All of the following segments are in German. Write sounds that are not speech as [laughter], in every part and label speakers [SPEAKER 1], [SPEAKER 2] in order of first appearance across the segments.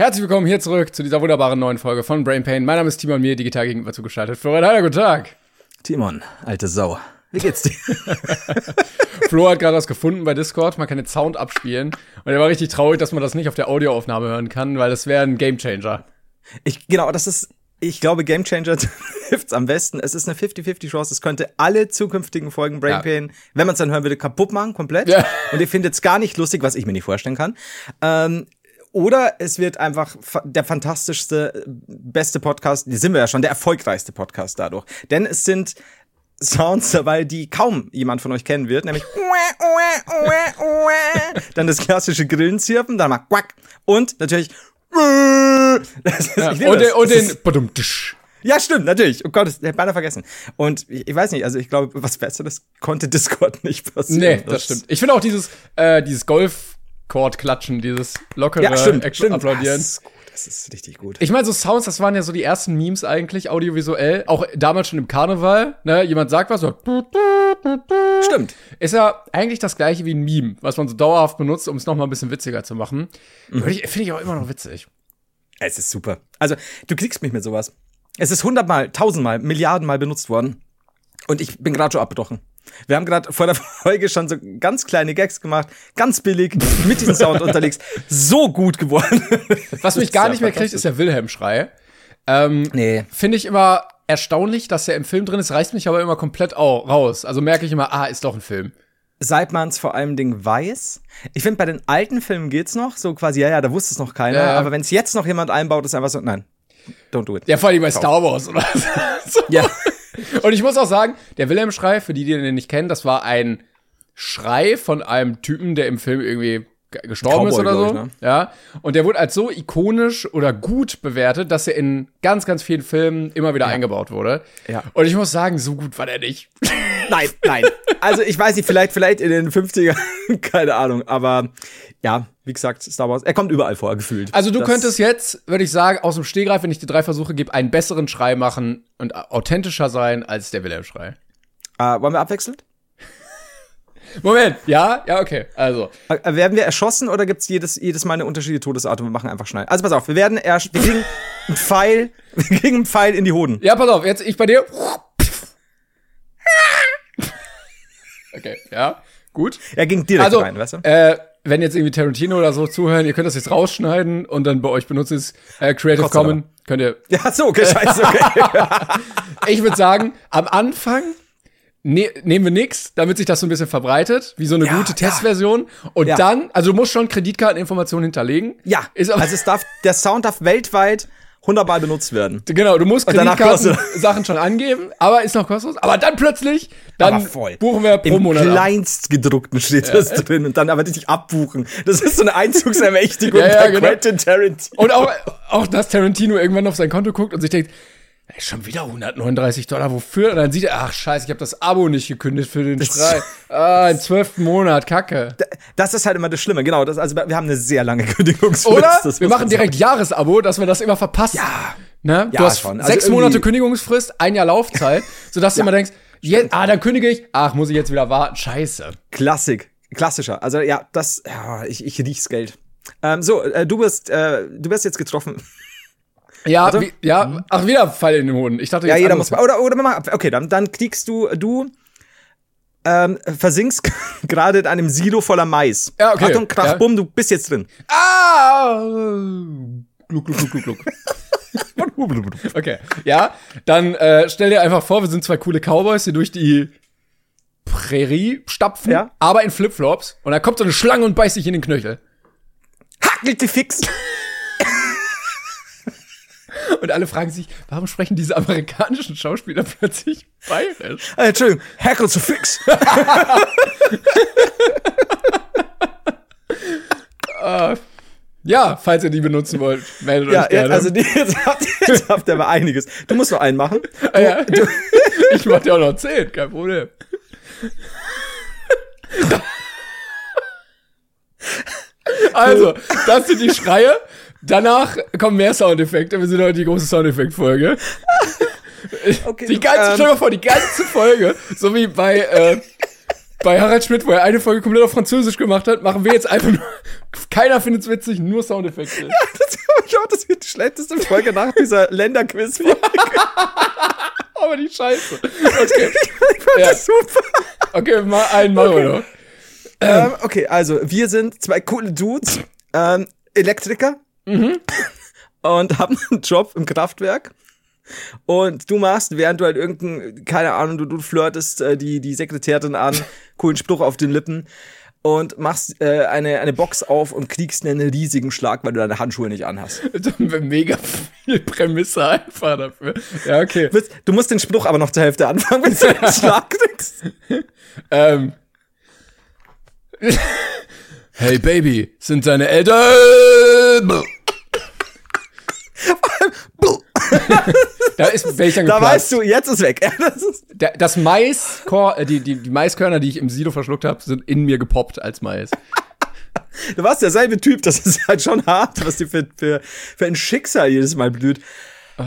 [SPEAKER 1] Herzlich willkommen hier zurück zu dieser wunderbaren neuen Folge von Brain Pain. Mein Name ist Timon, mir digital gegenüber zugeschaltet. Florian Heiler, guten Tag.
[SPEAKER 2] Timon, alte Sau. Wie geht's dir? [laughs]
[SPEAKER 1] Flo hat gerade was gefunden bei Discord. Man kann den Sound abspielen. Und er war richtig traurig, dass man das nicht auf der Audioaufnahme hören kann, weil das wäre ein Gamechanger.
[SPEAKER 2] Ich, genau, das ist, ich glaube, Gamechanger [laughs] trifft's am besten. Es ist eine 50-50 Chance. Es könnte alle zukünftigen Folgen Brain
[SPEAKER 1] Ja.
[SPEAKER 2] Pain, wenn man es dann hören würde, kaputt machen, komplett.
[SPEAKER 1] Ja.
[SPEAKER 2] Und ihr findet's gar nicht lustig, was ich mir nicht vorstellen kann. Ähm, oder es wird einfach fa- der fantastischste, beste Podcast, die sind wir ja schon, der erfolgreichste Podcast dadurch. Denn es sind Sounds dabei, die kaum jemand von euch kennen wird, nämlich [laughs] dann das klassische Grillenzirpen, dann mal quack und natürlich [laughs] das ist,
[SPEAKER 1] Ja. Und,
[SPEAKER 2] das.
[SPEAKER 1] den- und
[SPEAKER 2] Das
[SPEAKER 1] den.
[SPEAKER 2] ja, stimmt, natürlich. Oh Gott, das hätte beinahe vergessen. Und ich, ich weiß nicht, also ich glaube, was Besseres konnte Discord nicht passieren.
[SPEAKER 1] Nee, das stimmt. Ich finde auch dieses, äh, dieses Golf-Chord-Klatschen, dieses lockere
[SPEAKER 2] Ja, stimmt,
[SPEAKER 1] Act-
[SPEAKER 2] stimmt.
[SPEAKER 1] Applaudieren.
[SPEAKER 2] Das ist gut, das ist richtig gut.
[SPEAKER 1] Ich meine, so Sounds, das waren ja so die ersten Memes eigentlich, audiovisuell. Auch damals schon im Karneval. Ne? Jemand sagt was, so.
[SPEAKER 2] stimmt.
[SPEAKER 1] Ist ja eigentlich das gleiche wie ein Meme, was man so dauerhaft benutzt, um es noch mal ein bisschen witziger zu machen.
[SPEAKER 2] Mhm.
[SPEAKER 1] Finde ich auch immer noch witzig.
[SPEAKER 2] Es ist super. Also, du kriegst mich mit sowas. Es ist hundertmal, tausendmal, Milliardenmal benutzt worden. Und ich bin gerade schon abgebrochen. Wir haben gerade vor der [laughs] Folge schon so ganz kleine Gags gemacht, ganz billig, mit diesem Sound [laughs] unterwegs. So gut geworden.
[SPEAKER 1] Was mich gar nicht mehr kriegt, ist der Wilhelm-Schrei. Ähm,
[SPEAKER 2] Nee.
[SPEAKER 1] Finde ich immer erstaunlich, dass der im Film drin ist, reißt mich aber immer komplett au raus. Also merke ich immer, ah, ist doch ein Film.
[SPEAKER 2] Seit man es vor allem Ding weiß. Ich finde, bei den alten Filmen geht's noch, so quasi, ja, ja, da wusste es noch keiner.
[SPEAKER 1] Ja.
[SPEAKER 2] Aber wenn es jetzt noch jemand einbaut, ist einfach so, nein, don't do it.
[SPEAKER 1] Ja, vor allem bei Star Wars oder [laughs] so.
[SPEAKER 2] Ja. [laughs]
[SPEAKER 1] Und ich muss auch sagen, der Wilhelm-Schrei, für die, die den nicht kennen, das war ein Schrei von einem Typen, der im Film irgendwie ge- gestorben
[SPEAKER 2] Cowboy,
[SPEAKER 1] ist oder so.
[SPEAKER 2] ich, ne?
[SPEAKER 1] Ja. Und der wurde als so ikonisch oder gut bewertet, dass er in ganz, ganz vielen Filmen immer wieder eingebaut wurde.
[SPEAKER 2] Ja.
[SPEAKER 1] Und ich muss sagen, so gut war der nicht. [laughs]
[SPEAKER 2] Nein, nein. Also ich weiß nicht, vielleicht, vielleicht in den 50ern, [laughs] keine Ahnung. Aber ja, wie gesagt, Star Wars, er kommt überall vor, gefühlt.
[SPEAKER 1] Also du
[SPEAKER 2] Das-
[SPEAKER 1] könntest jetzt, würde ich sagen, aus dem Stehgreif, wenn ich dir drei Versuche gebe, einen besseren Schrei machen und authentischer sein als der Wilhelm-Schrei.
[SPEAKER 2] Äh, wollen wir abwechselnd? [laughs]
[SPEAKER 1] Moment, ja? Ja, okay. Also,
[SPEAKER 2] Äh, werden wir erschossen oder gibt's jedes, jedes Mal eine unterschiedliche Todesart und wir machen einfach schnell? Also pass auf, wir werden erst, wir kriegen einen Pfeil, [laughs] wir kriegen einen Pfeil in die Hoden.
[SPEAKER 1] ja, pass auf, jetzt ich bei dir. [laughs] Okay, ja, gut.
[SPEAKER 2] Er ging direkt
[SPEAKER 1] Also,
[SPEAKER 2] rein, weißt du?
[SPEAKER 1] äh, wenn jetzt irgendwie Tarantino oder so zuhören, ihr könnt das jetzt rausschneiden und dann bei euch benutzt es äh, Creative
[SPEAKER 2] aber.
[SPEAKER 1] Commons. Könnt ihr.
[SPEAKER 2] Ja, so, okay, scheiße, okay. [laughs]
[SPEAKER 1] Ich würde sagen, am Anfang ne nehmen wir nix, damit sich das so ein bisschen verbreitet, wie so eine
[SPEAKER 2] Ja,
[SPEAKER 1] gute
[SPEAKER 2] ja.
[SPEAKER 1] Testversion. Und
[SPEAKER 2] Ja.
[SPEAKER 1] dann, also du musst schon Kreditkarteninformationen hinterlegen.
[SPEAKER 2] ja,
[SPEAKER 1] Ist aber,
[SPEAKER 2] also es darf, der Sound darf weltweit hundertmal benutzt werden.
[SPEAKER 1] genau, du musst
[SPEAKER 2] Und danach
[SPEAKER 1] Kreditkarten-Sachen [laughs] schon angeben, aber ist noch kostenlos. Aber dann plötzlich, dann buchen wir pro
[SPEAKER 2] Im
[SPEAKER 1] Monat. ab.
[SPEAKER 2] kleinstgedruckten steht das drin und dann aber richtig abbuchen. Das ist so eine Einzugsermächtigung [laughs]
[SPEAKER 1] Ja, ja,
[SPEAKER 2] bei
[SPEAKER 1] genau.
[SPEAKER 2] Quentin Tarantino.
[SPEAKER 1] Und auch, auch, dass Tarantino irgendwann auf sein Konto guckt und sich denkt, ey, schon wieder 139 Dollar, wofür? Und dann sieht er, ach scheiße, ich habe das Abo nicht gekündigt für den Schrei. [laughs] Ah, im zwölften Monat, kacke.
[SPEAKER 2] Das ist halt immer das Schlimme, genau. Das, also wir haben eine sehr lange [laughs] Kündigungsfrist.
[SPEAKER 1] Oder?
[SPEAKER 2] das
[SPEAKER 1] wir machen direkt Jahresabo, dass wir das immer verpassen.
[SPEAKER 2] Ja.
[SPEAKER 1] Ne? Du
[SPEAKER 2] Ja,
[SPEAKER 1] hast
[SPEAKER 2] schon. Also
[SPEAKER 1] sechs Monate Kündigungsfrist, ein Jahr Laufzeit, [laughs] sodass du immer denkst, jetzt, ah, dann kündige ich, ach, muss ich jetzt wieder warten, scheiße.
[SPEAKER 2] sagen. Klassik. Klassischer. Also ja, das, ja, ich, ich riech's Geld. Ähm, so, äh, du wirst, äh, du wirst jetzt getroffen.
[SPEAKER 1] Ja, wie, ja, ach, wieder Fall in den Hoden. Ich dachte.
[SPEAKER 2] Ja, jeder muss. Oder, oder mach, okay, dann, dann kriegst du, du ähm, versinkst [laughs] gerade in einem Silo voller Mais.
[SPEAKER 1] Ja, okay.
[SPEAKER 2] Achtung, krach,
[SPEAKER 1] Ja.
[SPEAKER 2] bumm, du bist jetzt drin.
[SPEAKER 1] Ah! Gluck, gluck, gluck, gluck, gluck. [laughs] Okay, ja, dann äh, stell dir einfach vor, wir sind zwei coole Cowboys, die durch die Prärie stapfen,
[SPEAKER 2] Ja.
[SPEAKER 1] aber in Flipflops. Und da kommt so eine Schlange und beißt sich in den Knöchel.
[SPEAKER 2] Hackelt die fix. [laughs]
[SPEAKER 1] Und alle fragen sich, warum sprechen diese amerikanischen Schauspieler plötzlich bayerisch?
[SPEAKER 2] Äh, Entschuldigung, hackelt zu fix.
[SPEAKER 1] Äh, [laughs] ja, falls ihr die benutzen wollt, meldet
[SPEAKER 2] Ja,
[SPEAKER 1] euch gerne.
[SPEAKER 2] also die, jetzt, habt, jetzt habt ihr aber einiges. Du musst noch einen machen.
[SPEAKER 1] Ah, ja. [laughs] ich mach dir auch noch 10, kein Problem. Also, das sind die Schreie. Danach kommen mehr Soundeffekte. Wir sind heute die große Soundeffekt-Folge. [laughs]
[SPEAKER 2] Okay,
[SPEAKER 1] Die ganze,
[SPEAKER 2] ähm,
[SPEAKER 1] stell mal vor, die ganze Folge, so wie bei, äh, bei Harald Schmidt, wo er eine Folge komplett auf Französisch gemacht hat, machen wir jetzt einfach nur, keiner findet's witzig, nur Soundeffekte.
[SPEAKER 2] das, ich glaube, das wird die schlechteste Folge nach dieser Länderquiz-Folge. [laughs]
[SPEAKER 1] Aber die Scheiße. Okay, [laughs]
[SPEAKER 2] Ich fand
[SPEAKER 1] Ja.
[SPEAKER 2] das super.
[SPEAKER 1] okay, mal einen machen wir noch.
[SPEAKER 2] Ähm, okay, also wir sind zwei coole Dudes, ähm, Elektriker [laughs] und haben einen Job im Kraftwerk. Und du machst, während du halt irgendein, keine Ahnung, du, du flirtest äh, die, die Sekretärin an, [laughs] coolen Spruch auf den Lippen und machst äh, eine, eine Box auf und kriegst einen riesigen Schlag, weil du deine Handschuhe nicht anhast. [laughs]
[SPEAKER 1] Mega viel Prämisse einfach dafür. Ja, okay.
[SPEAKER 2] Du musst den Spruch aber noch zur Hälfte anfangen, wenn du den Schlag kriegst.
[SPEAKER 1] Ähm. Hey Baby, sind deine Eltern. Da ist welcher
[SPEAKER 2] Da weißt du, jetzt ist weg. [laughs] Das ist,
[SPEAKER 1] Da- das Mais, äh, die, die, die Maiskörner, die ich im Silo verschluckt habe, sind in mir gepoppt als Mais.
[SPEAKER 2] du warst derselbe Typ, das ist halt schon hart, was dir für, für, für ein Schicksal jedes Mal blüht.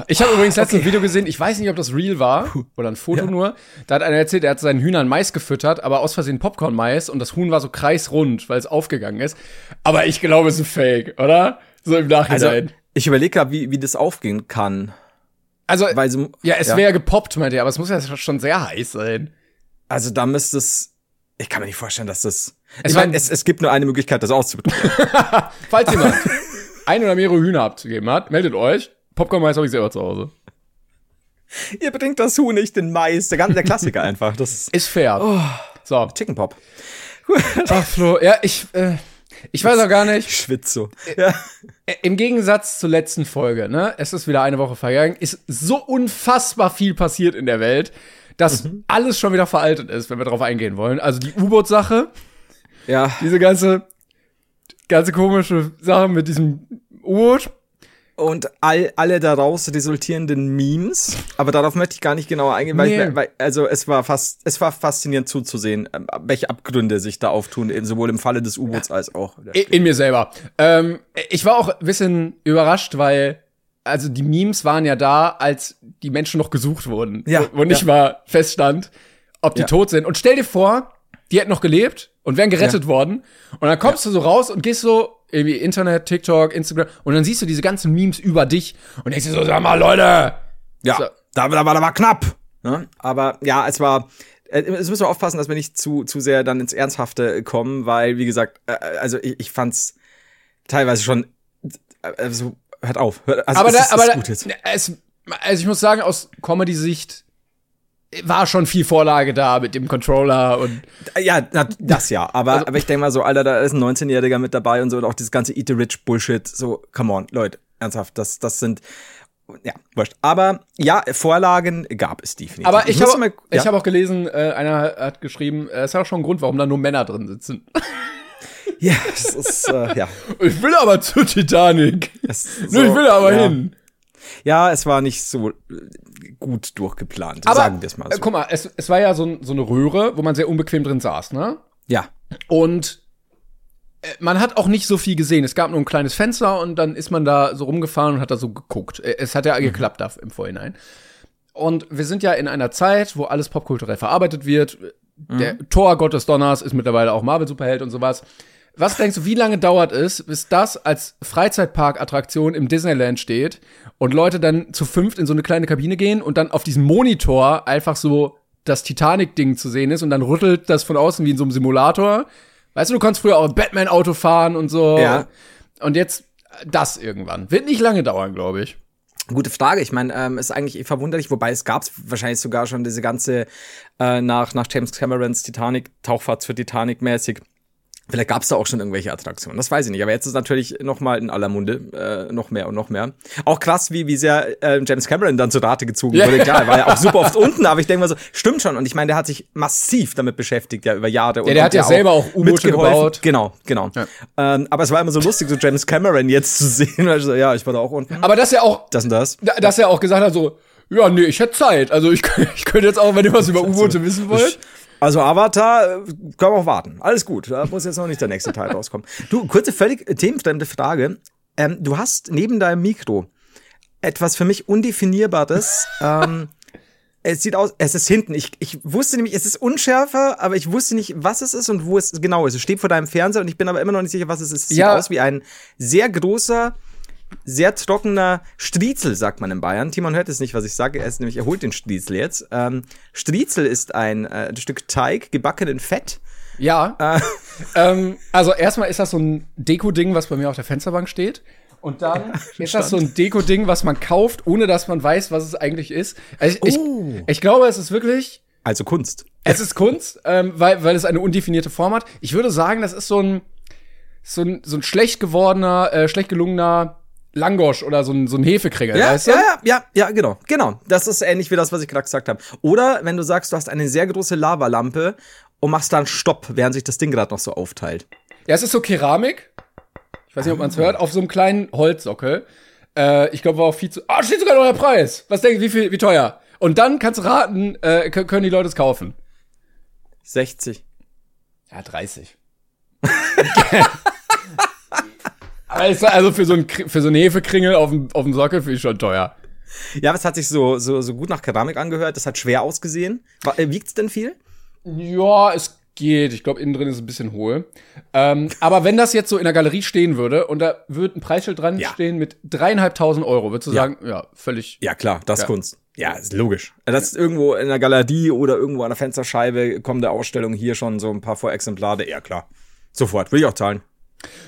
[SPEAKER 1] Ich habe übrigens letztens ein Video gesehen, ich weiß nicht, ob das real war oder ein Foto nur. Da hat einer erzählt, er hat seinen Hühnern Mais gefüttert, aber aus Versehen Popcorn-Mais und das Huhn war so kreisrund, weil es aufgegangen ist. Aber ich glaube, es ist ein Fake, oder? So im
[SPEAKER 2] Also,
[SPEAKER 1] Nachhinein.
[SPEAKER 2] ich überlege gerade, wie, wie das aufgehen kann.
[SPEAKER 1] Also,
[SPEAKER 2] Weil so,
[SPEAKER 1] ja, es
[SPEAKER 2] ja.
[SPEAKER 1] wäre gepoppt, meinte er, aber es muss ja schon sehr heiß sein.
[SPEAKER 2] Also da müsste es. Ich kann mir nicht vorstellen, dass das.
[SPEAKER 1] Es
[SPEAKER 2] ich meine, es, es gibt nur eine Möglichkeit, das [laughs] auszubekommen.
[SPEAKER 1] Falls jemand ein oder mehrere Hühner abzugeben hat, meldet euch. Popcorn-Mais habe ich selber zu Hause.
[SPEAKER 2] Ihr bringt das Huhn nicht den Mais. Der ganze der Klassiker [laughs] einfach. Das ist
[SPEAKER 1] Ist fair.
[SPEAKER 2] Oh.
[SPEAKER 1] So.
[SPEAKER 2] Chicken Pop. [laughs]
[SPEAKER 1] Ach, Flo, ja, ich, äh, ich weiß auch gar nicht.
[SPEAKER 2] Ich schwitze so. Ja.
[SPEAKER 1] Im Gegensatz zur letzten Folge, ne, es ist wieder eine Woche vergangen, ist so unfassbar viel passiert in der Welt, dass
[SPEAKER 2] Mhm.
[SPEAKER 1] alles schon wieder veraltet ist, wenn wir darauf eingehen wollen. Also die U-Boot-Sache,
[SPEAKER 2] Ja.
[SPEAKER 1] diese ganze, ganze komische Sache mit diesem U-Boot.
[SPEAKER 2] Und all, alle daraus resultierenden Memes. Aber darauf möchte ich gar nicht genauer eingehen, weil,
[SPEAKER 1] Nee.
[SPEAKER 2] ich, weil also es war fast, es war faszinierend zuzusehen, ähm, welche Abgründe sich da auftun, eben sowohl im Falle des U-Boots als auch.
[SPEAKER 1] In, in mir selber. Ähm, ich war auch ein bisschen überrascht, weil also die Memes waren ja da, als die Menschen noch gesucht wurden.
[SPEAKER 2] Ja,
[SPEAKER 1] Wo, wo nicht
[SPEAKER 2] ja.
[SPEAKER 1] mal feststand, ob die
[SPEAKER 2] Ja.
[SPEAKER 1] tot sind. Und stell dir vor, die hätten noch gelebt und wären gerettet worden. Und dann kommst du so raus und gehst so irgendwie Internet, TikTok, Instagram und dann siehst du diese ganzen Memes über dich und denkst dir so, sag mal, Leute.
[SPEAKER 2] Ja,
[SPEAKER 1] So.
[SPEAKER 2] da, da, war, da war knapp. Ne? Aber ja, es war. äh, Es müssen wir aufpassen, dass wir nicht zu, zu sehr dann ins Ernsthafte kommen, weil, wie gesagt, äh, also ich, ich fand's teilweise schon. äh, Also, hört auf. Hört, also
[SPEAKER 1] aber
[SPEAKER 2] es
[SPEAKER 1] da, aber da,
[SPEAKER 2] jetzt.
[SPEAKER 1] es, also ich muss sagen, aus Comedy-Sicht war schon viel Vorlage da mit dem Controller und
[SPEAKER 2] Ja, das ja. Aber,
[SPEAKER 1] Also-
[SPEAKER 2] aber ich denke mal so, Alter, da ist ein 19-Jähriger mit dabei und so und auch dieses ganze Eat the Rich Bullshit. So, come on, Leute, ernsthaft, das, das sind. Ja, wurscht. Aber ja, Vorlagen gab es definitiv.
[SPEAKER 1] Aber ich,
[SPEAKER 2] muss
[SPEAKER 1] habe
[SPEAKER 2] mal-
[SPEAKER 1] ich
[SPEAKER 2] ja.
[SPEAKER 1] hab auch gelesen, äh, einer hat geschrieben, äh, es ist auch schon ein Grund, warum da nur Männer drin sitzen. [laughs]
[SPEAKER 2] Ja, es ist, äh, ja.
[SPEAKER 1] Ich will aber zur Titanic.
[SPEAKER 2] Es,
[SPEAKER 1] Nö, ich will aber
[SPEAKER 2] ja.
[SPEAKER 1] hin.
[SPEAKER 2] Ja, es war nicht so äh, gut durchgeplant,
[SPEAKER 1] Aber,
[SPEAKER 2] sagen wir es mal
[SPEAKER 1] äh,
[SPEAKER 2] so.
[SPEAKER 1] guck mal, es, es war ja so, so eine Röhre, wo man sehr unbequem drin saß, ne?
[SPEAKER 2] ja,
[SPEAKER 1] Und äh, man hat auch nicht so viel gesehen. Es gab nur ein kleines Fenster und dann ist man da so rumgefahren und hat da so geguckt. Äh, Es hat ja geklappt da im Vorhinein. Und wir sind ja in einer Zeit, wo alles popkulturell verarbeitet wird. Der Tor Gott des Donners ist mittlerweile auch Marvel-Superheld und sowas. Was denkst du, wie lange dauert es, bis das als Freizeitpark-Attraktion im Disneyland steht und Leute dann zu fünft in so eine kleine Kabine gehen und dann auf diesem Monitor einfach so das Titanic-Ding zu sehen ist und dann rüttelt das von außen wie in so einem Simulator. Weißt du, du konntest früher auch ein Batman-Auto fahren und so.
[SPEAKER 2] Ja.
[SPEAKER 1] Und jetzt das irgendwann. Wird nicht lange dauern, glaube ich.
[SPEAKER 2] gute Frage. Ich meine, ähm, ist eigentlich verwunderlich, wobei es gab wahrscheinlich sogar schon diese ganze äh, nach, nach James Camerons Titanic, Tauchfahrt für Titanic mäßig Vielleicht gab es da auch schon irgendwelche Attraktionen, das weiß ich nicht. Aber jetzt ist natürlich noch mal in aller Munde, äh, noch mehr und noch mehr. Auch krass, wie, wie sehr äh, James Cameron dann zur Rate gezogen wurde. Klar, er war ja auch super oft [laughs] unten, aber ich denke mal so, stimmt schon. Und ich meine, der hat sich massiv damit beschäftigt, ja, über Jahre.
[SPEAKER 1] Ja, der hat ja selber auch U-Boote gebaut.
[SPEAKER 2] Genau, genau. Ja. Ähm, aber es war immer so lustig, so James Cameron jetzt zu sehen. [laughs] Also, ja, ich war da auch unten.
[SPEAKER 1] Aber dass er auch,
[SPEAKER 2] das und das.
[SPEAKER 1] Dass er auch gesagt hat, so, ja, nee, ich hätte Zeit. Also ich, [laughs] ich könnte jetzt auch, wenn ihr was über U-Boote wissen wollt.
[SPEAKER 2] Also Avatar, äh, können wir auch warten. Alles gut, da muss jetzt noch nicht der nächste Teil [laughs] rauskommen. Du, kurze, völlig themenfremde Frage. Ähm, du hast neben deinem Mikro etwas für mich Undefinierbares. [laughs] ähm, es sieht aus, es ist hinten. Ich, ich wusste nämlich, es ist unschärfer, aber ich wusste nicht, was es ist und wo es genau ist. Es steht vor deinem Fernseher und ich bin aber immer noch nicht sicher, was es ist. Es sieht ja. aus wie ein sehr großer sehr trockener Striezel, sagt man in Bayern. Timon hört es nicht, was ich sage. Er ist nämlich, er holt den Striezel jetzt. Ähm, Striezel ist ein äh, Stück Teig, gebacken in Fett.
[SPEAKER 1] Ja. Äh. [laughs] Ähm, also erstmal ist das so ein Deko-Ding, was bei mir auf der Fensterbank steht. Und dann ja, [laughs] ist das so ein Deko-Ding, was man kauft, ohne dass man weiß, was es eigentlich ist. Also ich, oh. ich, ich glaube, es ist wirklich.
[SPEAKER 2] Also Kunst.
[SPEAKER 1] Es ist Kunst, ähm, weil, weil es eine undefinierte Form hat. Ich würde sagen, das ist so ein, so ein, so ein schlecht gewordener, äh, schlecht gelungener Langosch oder so ein, so ein Hefekringel,
[SPEAKER 2] ja,
[SPEAKER 1] weißt du?
[SPEAKER 2] Ja, ja, ja, ja, genau. Genau. Das ist ähnlich wie das, was ich gerade gesagt habe. Oder wenn du sagst, du hast eine sehr große Lavalampe und machst dann Stopp, während sich das Ding gerade noch so aufteilt.
[SPEAKER 1] Ja, es ist so Keramik. Ich weiß nicht, ob man es hört, auf so einem kleinen Holzsockel. Äh, ich glaube, war auch viel zu. Ah, steht sogar noch der Preis. Was denkst du, wie viel, wie teuer? Und dann kannst du raten, äh, können die Leute es kaufen.
[SPEAKER 2] 60.
[SPEAKER 1] Ja, 30. [laughs] Also, also für so ein für so einen Hefekringel auf dem, auf dem Sockel finde ich schon teuer.
[SPEAKER 2] Ja, aber es hat sich so, so, so gut nach Keramik angehört. Das hat schwer ausgesehen. Äh, Wiegt es denn viel?
[SPEAKER 1] Ja, es geht. Ich glaube, innen drin ist es ein bisschen hohl. Ähm, aber wenn das jetzt so in der Galerie stehen würde und da würde ein Preisschild dran ja. stehen mit dreieinhalbtausend Euro, würdest du ja. sagen, ja, völlig.
[SPEAKER 2] Ja, klar, das ist Kunst. Ja, ist logisch. Das ist irgendwo in der Galerie oder irgendwo an der Fensterscheibe kommende Ausstellung hier schon so ein paar Vorexemplare. Ja, klar. Sofort. Will ich auch zahlen.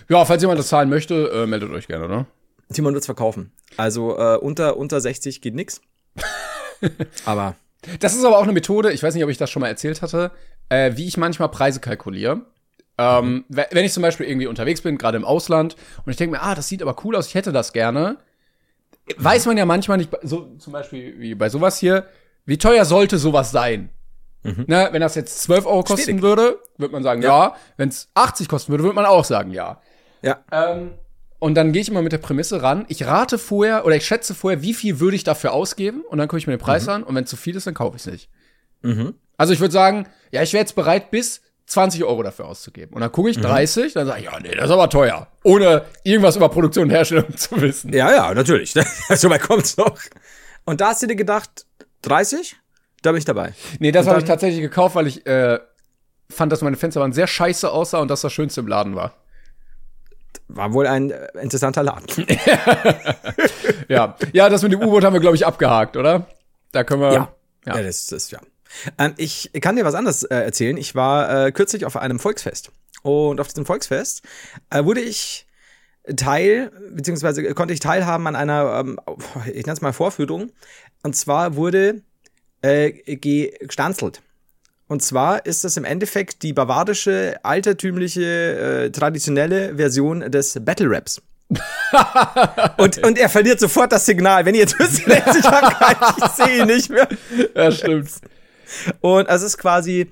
[SPEAKER 1] Ja, falls jemand das zahlen möchte, äh, meldet euch gerne, ne?
[SPEAKER 2] Timon wird's verkaufen. Also äh, unter, unter 60 geht nix. [laughs] aber.
[SPEAKER 1] Das ist aber auch eine Methode, ich weiß nicht, ob ich das schon mal erzählt hatte, äh, wie ich manchmal Preise kalkuliere. Ähm. Wenn ich zum Beispiel irgendwie unterwegs bin, gerade im Ausland, und ich denke mir, ah, das sieht aber cool aus, ich hätte das gerne, weiß man ja manchmal nicht, so zum Beispiel wie bei sowas hier, wie teuer sollte sowas sein? Mhm. Ne, wenn das jetzt 12 Euro kosten Schwierig. würde, würde man sagen ja. ja. Wenn es 80 kosten würde, würde man auch sagen ja.
[SPEAKER 2] Ja.
[SPEAKER 1] Ähm, und dann gehe ich immer mit der Prämisse ran. Ich rate vorher oder ich schätze vorher, wie viel würde ich dafür ausgeben und dann gucke ich mir den Preis mhm. an und wenn zu viel ist, dann kaufe ich es nicht. Mhm. Also ich würde sagen, ja, ich wäre jetzt bereit, bis 20 Euro dafür auszugeben. Und dann gucke ich 30, mhm. dann sage ich, ja, nee, das ist aber teuer. Ohne irgendwas über Produktion und Herstellung [laughs] zu wissen.
[SPEAKER 2] Ja, ja, natürlich. [laughs] so weit kommt's noch. Und da hast du dir gedacht, 30? Da bin ich dabei.
[SPEAKER 1] Nee, das habe ich tatsächlich gekauft, weil ich äh, fand, dass meine Fenster waren sehr scheiße aussah und das das Schönste im Laden war.
[SPEAKER 2] War wohl ein äh, interessanter Laden. [laughs]
[SPEAKER 1] ja. ja, das mit dem U-Boot haben wir, glaube ich, abgehakt, oder? Da können wir.
[SPEAKER 2] Ja, ja. ja das ist ja. Ähm, ich kann dir was anderes äh, erzählen. Ich war äh, kürzlich auf einem Volksfest. Und auf diesem Volksfest äh, wurde ich Teil, beziehungsweise konnte ich teilhaben an einer, ähm, ich nenne es mal Vorführung. Und zwar wurde äh, gestanzelt. Und zwar ist das im Endeffekt die bavarische, altertümliche, äh, traditionelle Version des Battle Raps. [laughs] und, und er verliert sofort das Signal. Wenn ihr jetzt [laughs] wisst, ich, ich sehe ihn nicht mehr.
[SPEAKER 1] Ja, stimmt.
[SPEAKER 2] Und es ist quasi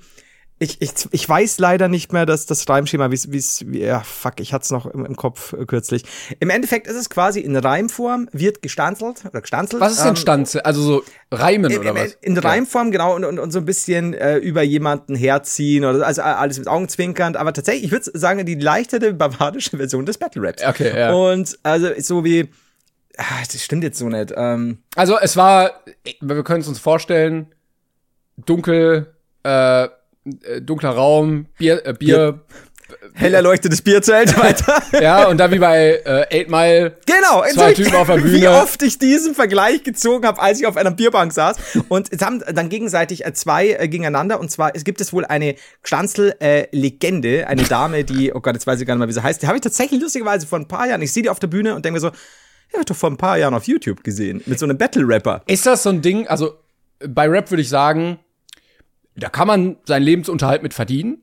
[SPEAKER 2] ich, ich, ich weiß leider nicht mehr dass das Reimschema, wie es, wie, ja, fuck, ich hatte es noch im, im Kopf äh, kürzlich. Im Endeffekt ist es quasi in Reimform, wird gestanzelt oder gestanzelt.
[SPEAKER 1] Was ist denn ähm, Stanze? Also so Reimen in, oder was?
[SPEAKER 2] In, in Reimform, genau, und, und, und so ein bisschen äh, über jemanden herziehen oder also alles mit Augenzwinkernd, aber tatsächlich, ich würde sagen, die leichtere bavarische Version des Battle Raps.
[SPEAKER 1] Okay, ja.
[SPEAKER 2] Und also so wie, ach, das stimmt jetzt so nicht. Ähm,
[SPEAKER 1] also es war, wir können es uns vorstellen, dunkel, äh, äh, dunkler Raum, Bier, äh, Bier.
[SPEAKER 2] Hell erleuchtetes Bierzelt [laughs] weiter.
[SPEAKER 1] ja, und da wie bei äh, Eight Mile.
[SPEAKER 2] Genau,
[SPEAKER 1] zwei Typen auf der [laughs] Bühne.
[SPEAKER 2] Wie oft ich diesen Vergleich gezogen habe, als ich auf einer Bierbank saß. Und es haben dann gegenseitig äh, zwei äh, gegeneinander. Und zwar, es gibt es wohl eine Gstanzel-Legende, äh, eine Dame, die, oh Gott, jetzt weiß ich gar nicht mehr, wie sie heißt. Die habe ich tatsächlich lustigerweise vor ein paar Jahren. Ich sehe die auf der Bühne und denke mir so, ja, ich doch vor ein paar Jahren auf YouTube gesehen. Mit so einem Battle-Rapper.
[SPEAKER 1] Ist das so ein Ding, also bei Rap würde ich sagen, da kann man seinen Lebensunterhalt mit verdienen,